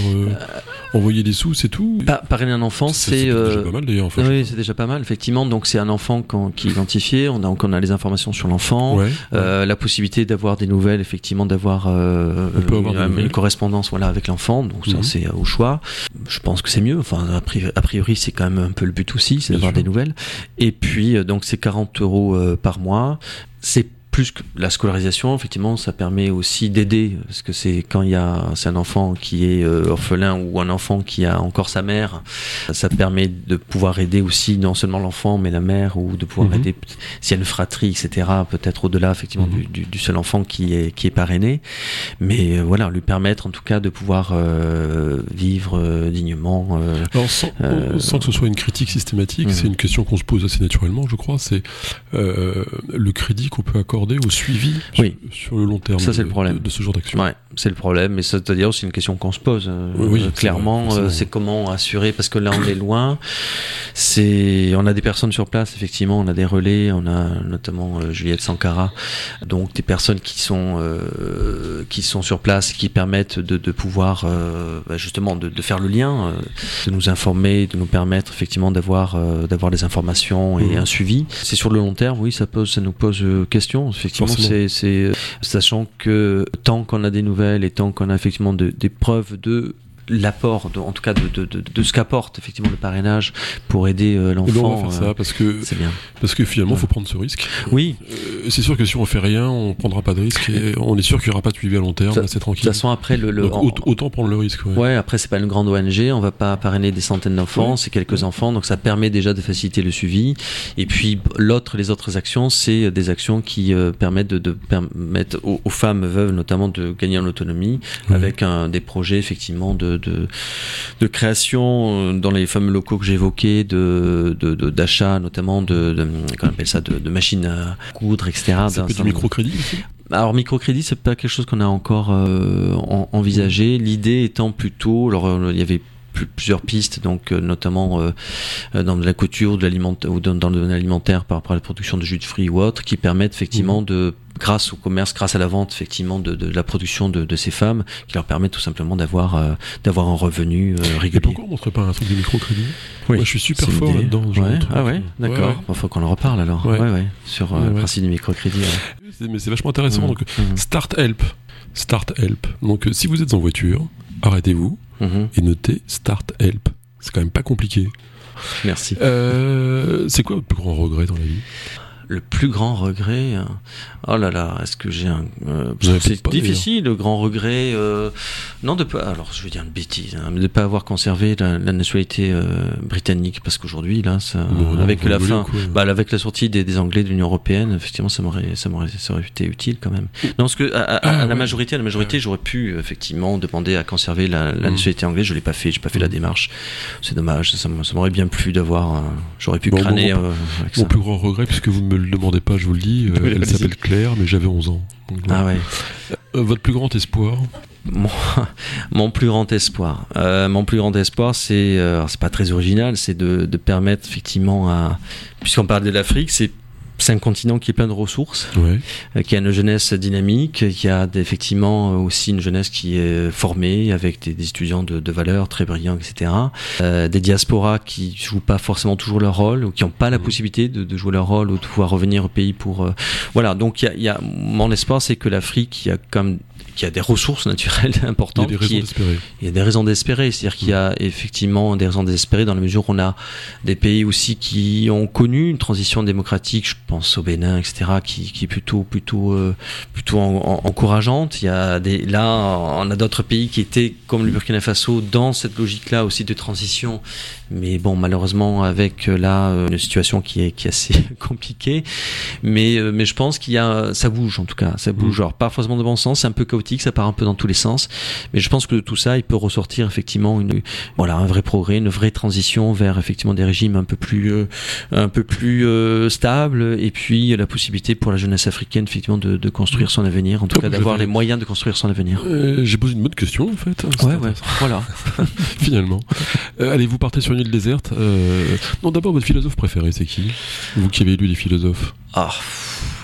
envoyer des sous, c'est tout? Parrainer un enfant, c'est. C'est déjà pas mal d'ailleurs. oui, c'est déjà pas mal, effectivement. Donc c'est un enfant qui est identifié. On a, donc on a les informations sur l'enfant. la possibilité d'avoir des nouvelles, effectivement, d'avoir une, correspondance voilà, avec l'enfant. Donc ça, mhm. c'est au choix. Je pense que c'est mieux. Enfin, a priori, c'est quand même un peu le but aussi, c'est d'avoir des nouvelles. Et puis, euh, donc, c'est 40 euros euh, par mois. C'est plus que la scolarisation, effectivement, ça permet aussi d'aider, parce que c'est quand il y a c'est un enfant qui est euh, orphelin ou un enfant qui a encore sa mère, ça permet de pouvoir aider aussi non seulement l'enfant mais la mère ou de pouvoir mhm. aider s'il y a une fratrie, etc. Peut-être au-delà effectivement mhm. du, seul enfant qui est qui est parrainé, mais euh, voilà, lui permettre en tout cas de pouvoir euh, vivre dignement. Alors sans, sans, que ce soit une critique systématique, mhm. c'est une question qu'on se pose assez naturellement, je crois. C'est le crédit qu'on peut accorder au suivi Oui. sur, sur le long terme Ça, c'est le de- problème. de, de ce genre d'action. Ouais, c'est le problème, mais c'est à dire aussi une question qu'on se pose. euh, Oui, oui, c'est clairement, euh, c'est comment assurer parce que là on est loin. C'est, on a des personnes sur place, effectivement, on a des relais, on a notamment euh, Juliette Sankara, donc des personnes qui sont euh, qui sont sur place, qui permettent de, de pouvoir euh, bah, justement de, de faire le lien, de nous informer, de nous permettre effectivement d'avoir d'avoir des informations et Mhm. un suivi. C'est sur le long terme, oui, ça pose, ça nous pose question. Effectivement, c'est c'est euh, sachant que tant qu'on a des nouvelles et tant qu'on a effectivement de- des preuves de l'apport, de- en tout cas de, de, de, de ce qu'apporte effectivement le parrainage pour aider euh, Et ben, on l'enfant, va faire euh, ça parce que, c'est bien. parce que finalement, Ouais. faut prendre ce risque. Oui, Euh, c'est sûr que si on fait rien, on prendra pas de risque et on est sûr qu'il y aura pas de suivi à long terme. C'est de tranquille. toute façon après le, le Donc, en- autant prendre le risque. Ouais. Ouais, après c'est pas une grande ONG, on va pas parrainer des centaines d'enfants, Ouais. c'est quelques enfants, donc ça permet déjà de faciliter le suivi. Et puis l'autre, les autres actions, c'est des actions qui euh, permettent de, de permettre aux, aux femmes veuves notamment de gagner en autonomie avec un, des projets effectivement de, de, de création euh, dans les fameux locaux que j'évoquais, de, d'achat notamment de, qu'on appelle ça, de, machines à coudre, etc. Peut être du microcrédit alors microcrédit, c'est pas quelque chose qu'on a encore euh, en- envisagé. L'idée étant plutôt, alors euh, il y avait plusieurs pistes, donc euh, notamment euh, euh, dans de la couture, de ou dans, dans le domaine alimentaire par rapport à la production de jus de fruits ou autres, qui permettent effectivement de grâce au commerce, grâce à la vente effectivement de, de la production de, de ces femmes, qui leur permet tout simplement d'avoir euh, d'avoir un revenu euh, Et régulier. pourquoi on montrerait pas un truc de microcrédit? Oui. Moi, je suis super fort là-dedans. Ouais. Ah ouais, d'accord. Ouais, Il faut qu'on en reparle alors. Ouais. Ouais, ouais. Sur euh, le principe du microcrédit. Mais c'est vachement intéressant. Mhm. Donc, Mhm. Start Help. Start Help. Donc, si vous êtes en voiture, arrêtez-vous Mhm. et notez Start Help. C'est quand même pas compliqué. Merci. Euh, c'est quoi votre plus grand regret dans la vie? Le plus grand regret, euh, oh là là, est-ce que j'ai un, euh, c'est difficile, le grand regret, euh, non de pas, alors je vais dire une bêtise, hein, mais de pas avoir conservé la, la nationalité euh, britannique, parce qu'aujourd'hui là, ça, avec la fin, quoi bah, avec la sortie des, des Anglais de l'Union européenne, effectivement, ça m'aurait, ça m'aurait, ça aurait été utile quand même. Non, parce que à, à- Ah, à la ouais. majorité, à la majorité, j'aurais pu effectivement demander à conserver la, la Mm. nationalité anglaise. Je l'ai pas fait, j'ai pas fait la démarche. C'est dommage. Ça, m'aurait bien plu d'avoir. euh, j'aurais pu Bon, crâner bon, euh, avec Mon ça. plus grand regret, puisque vous ne me le demandez pas, je vous le dis, euh, elle s'appelle Claire, mais j'avais 11 ans. Donc, voilà. Ah ouais. Euh, votre plus grand espoir Mon, mon plus grand espoir. Euh, mon plus grand espoir, c'est, c'est pas très original, c'est de, de permettre effectivement à, puisqu'on parle de l'Afrique, c'est c'est un continent qui est plein de ressources, Ouais. euh, qui a une jeunesse dynamique, qui a effectivement euh, aussi une jeunesse qui est formée avec des, des étudiants de, de valeur très brillants, etc. Euh, des diasporas qui jouent pas forcément toujours leur rôle ou qui n'ont pas la possibilité de, de jouer leur rôle ou de pouvoir revenir au pays pour. euh, voilà, donc il y a, il y a, mon espoir, c'est que l'Afrique, il y a comme qui a des ressources naturelles Il y a importantes, des raisons d'espérer. il y a des raisons d'espérer, c'est-à-dire qu'il y a effectivement des raisons d'espérer dans la mesure où on a des pays aussi qui ont connu une transition démocratique, je pense au Bénin, etc., qui, qui est plutôt plutôt euh, plutôt en- en- encourageante. Il y a des là, on a d'autres pays qui étaient comme le Burkina Faso dans cette logique-là aussi de transition, mais bon malheureusement avec euh, là euh, une situation qui est qui est assez compliquée. Mais mais je pense qu'il y a ça bouge en tout cas, ça bouge. Mm. Alors pas forcément de bon sens, c'est un peu chaotique, ça part un peu dans tous les sens. Mais je pense que de tout ça, il peut ressortir effectivement une, voilà, un vrai progrès, une vraie transition vers effectivement des régimes un peu plus, euh, un peu plus euh, stables, et puis la possibilité pour la jeunesse africaine effectivement de, de construire son avenir, en tout Oh, cas d'avoir vais- les moyens de construire son avenir. Euh, J'ai posé une bonne question en fait. Ouais, ouais, voilà. Finalement. Allez, vous partez sur une île déserte. Non, d'abord, votre philosophe préféré, c'est qui? Vous qui avez lu des philosophes? Ah,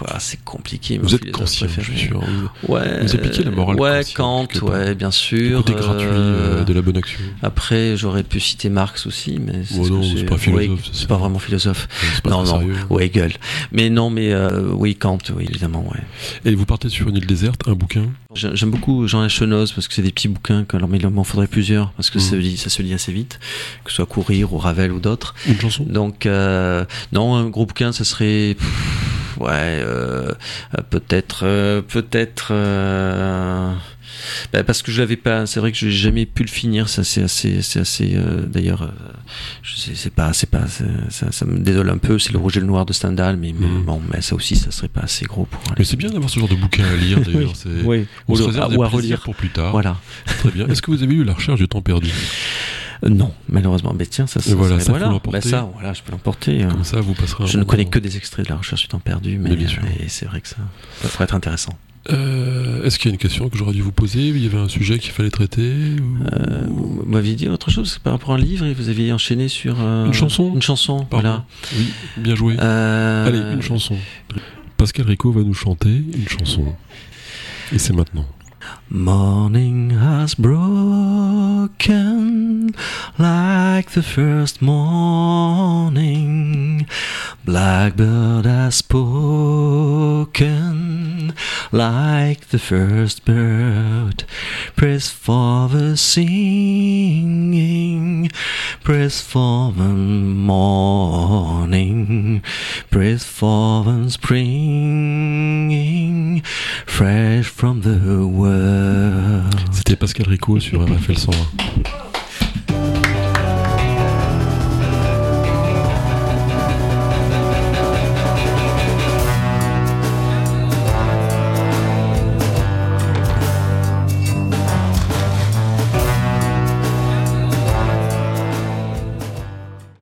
ah, c'est compliqué. Vous êtes conscient, je suis sûr. Vous, Ouais. Vous appliquez la morale Ouais, Kant, ouais, bien sûr. côté gratuit euh, euh, de la bonne action. Après, j'aurais pu citer Marx aussi, mais c'est Oh non, c'est pas philosophe, c'est pas vraiment philosophe. C'est pas non, non. sérieux. Ouais, gueule. Mais non, mais euh, oui, Kant, oui, évidemment, ouais. Et vous partez sur une île déserte, un bouquin? J'ai- J'aime beaucoup Jean Chenoz parce que c'est des petits bouquins, alors, mais il m'en faudrait plusieurs parce que Mhm. ça, lit- ça se lit assez vite, que ce soit Courir ou Ravel ou d'autres. Une chanson? Donc, euh, non, un gros bouquin, ça serait. pff, ouais, euh, peut-être. euh, peut-être. euh, bah, parce que je l'avais pas. C'est vrai que j'ai jamais pu le finir. Ça, c'est assez. C'est assez. euh, D'ailleurs, euh, je sais, c'est pas. C'est pas. Ça, ça me désole un peu. C'est le rouge et le noir de Stendhal, mais, Mhm. bon, mais ça aussi, ça serait pas assez gros pour. Mais c'est bien d'avoir ce genre de bouquin à lire d'ailleurs. Oui, Oui, On ou, des ou à relire. pour plus tard. Voilà. Très bien. Est-ce que vous avez lu La recherche du temps perdu? Non, malheureusement. Mais tiens, ça, ça voilà, ça, voilà. Bah, ça, voilà, je peux l'emporter. euh. Comme ça, vous passerez Je ne connais que des extraits de la recherche du temps perdu, mais, Mais euh, c'est vrai que ça, ça pourrait être intéressant. Euh, Est-ce qu'il y a une question que j'aurais dû vous poser Il y avait un sujet qu'il fallait traiter ou- Euh, vous m'aviez dit autre chose par rapport à un livre et vous aviez enchaîné sur euh, Une chanson Une chanson, Pardon. voilà. Oui, bien joué. Euh, Allez, une chanson. Pascal Rico va nous chanter une chanson. Et c'est maintenant. Morning has broken like the first morning. Blackbird has spoken like the first bird. Praise for the singing, praise for the morning, praise for the springing, fresh from the world. Euh, C'était Pascal Rico sur RFL 101.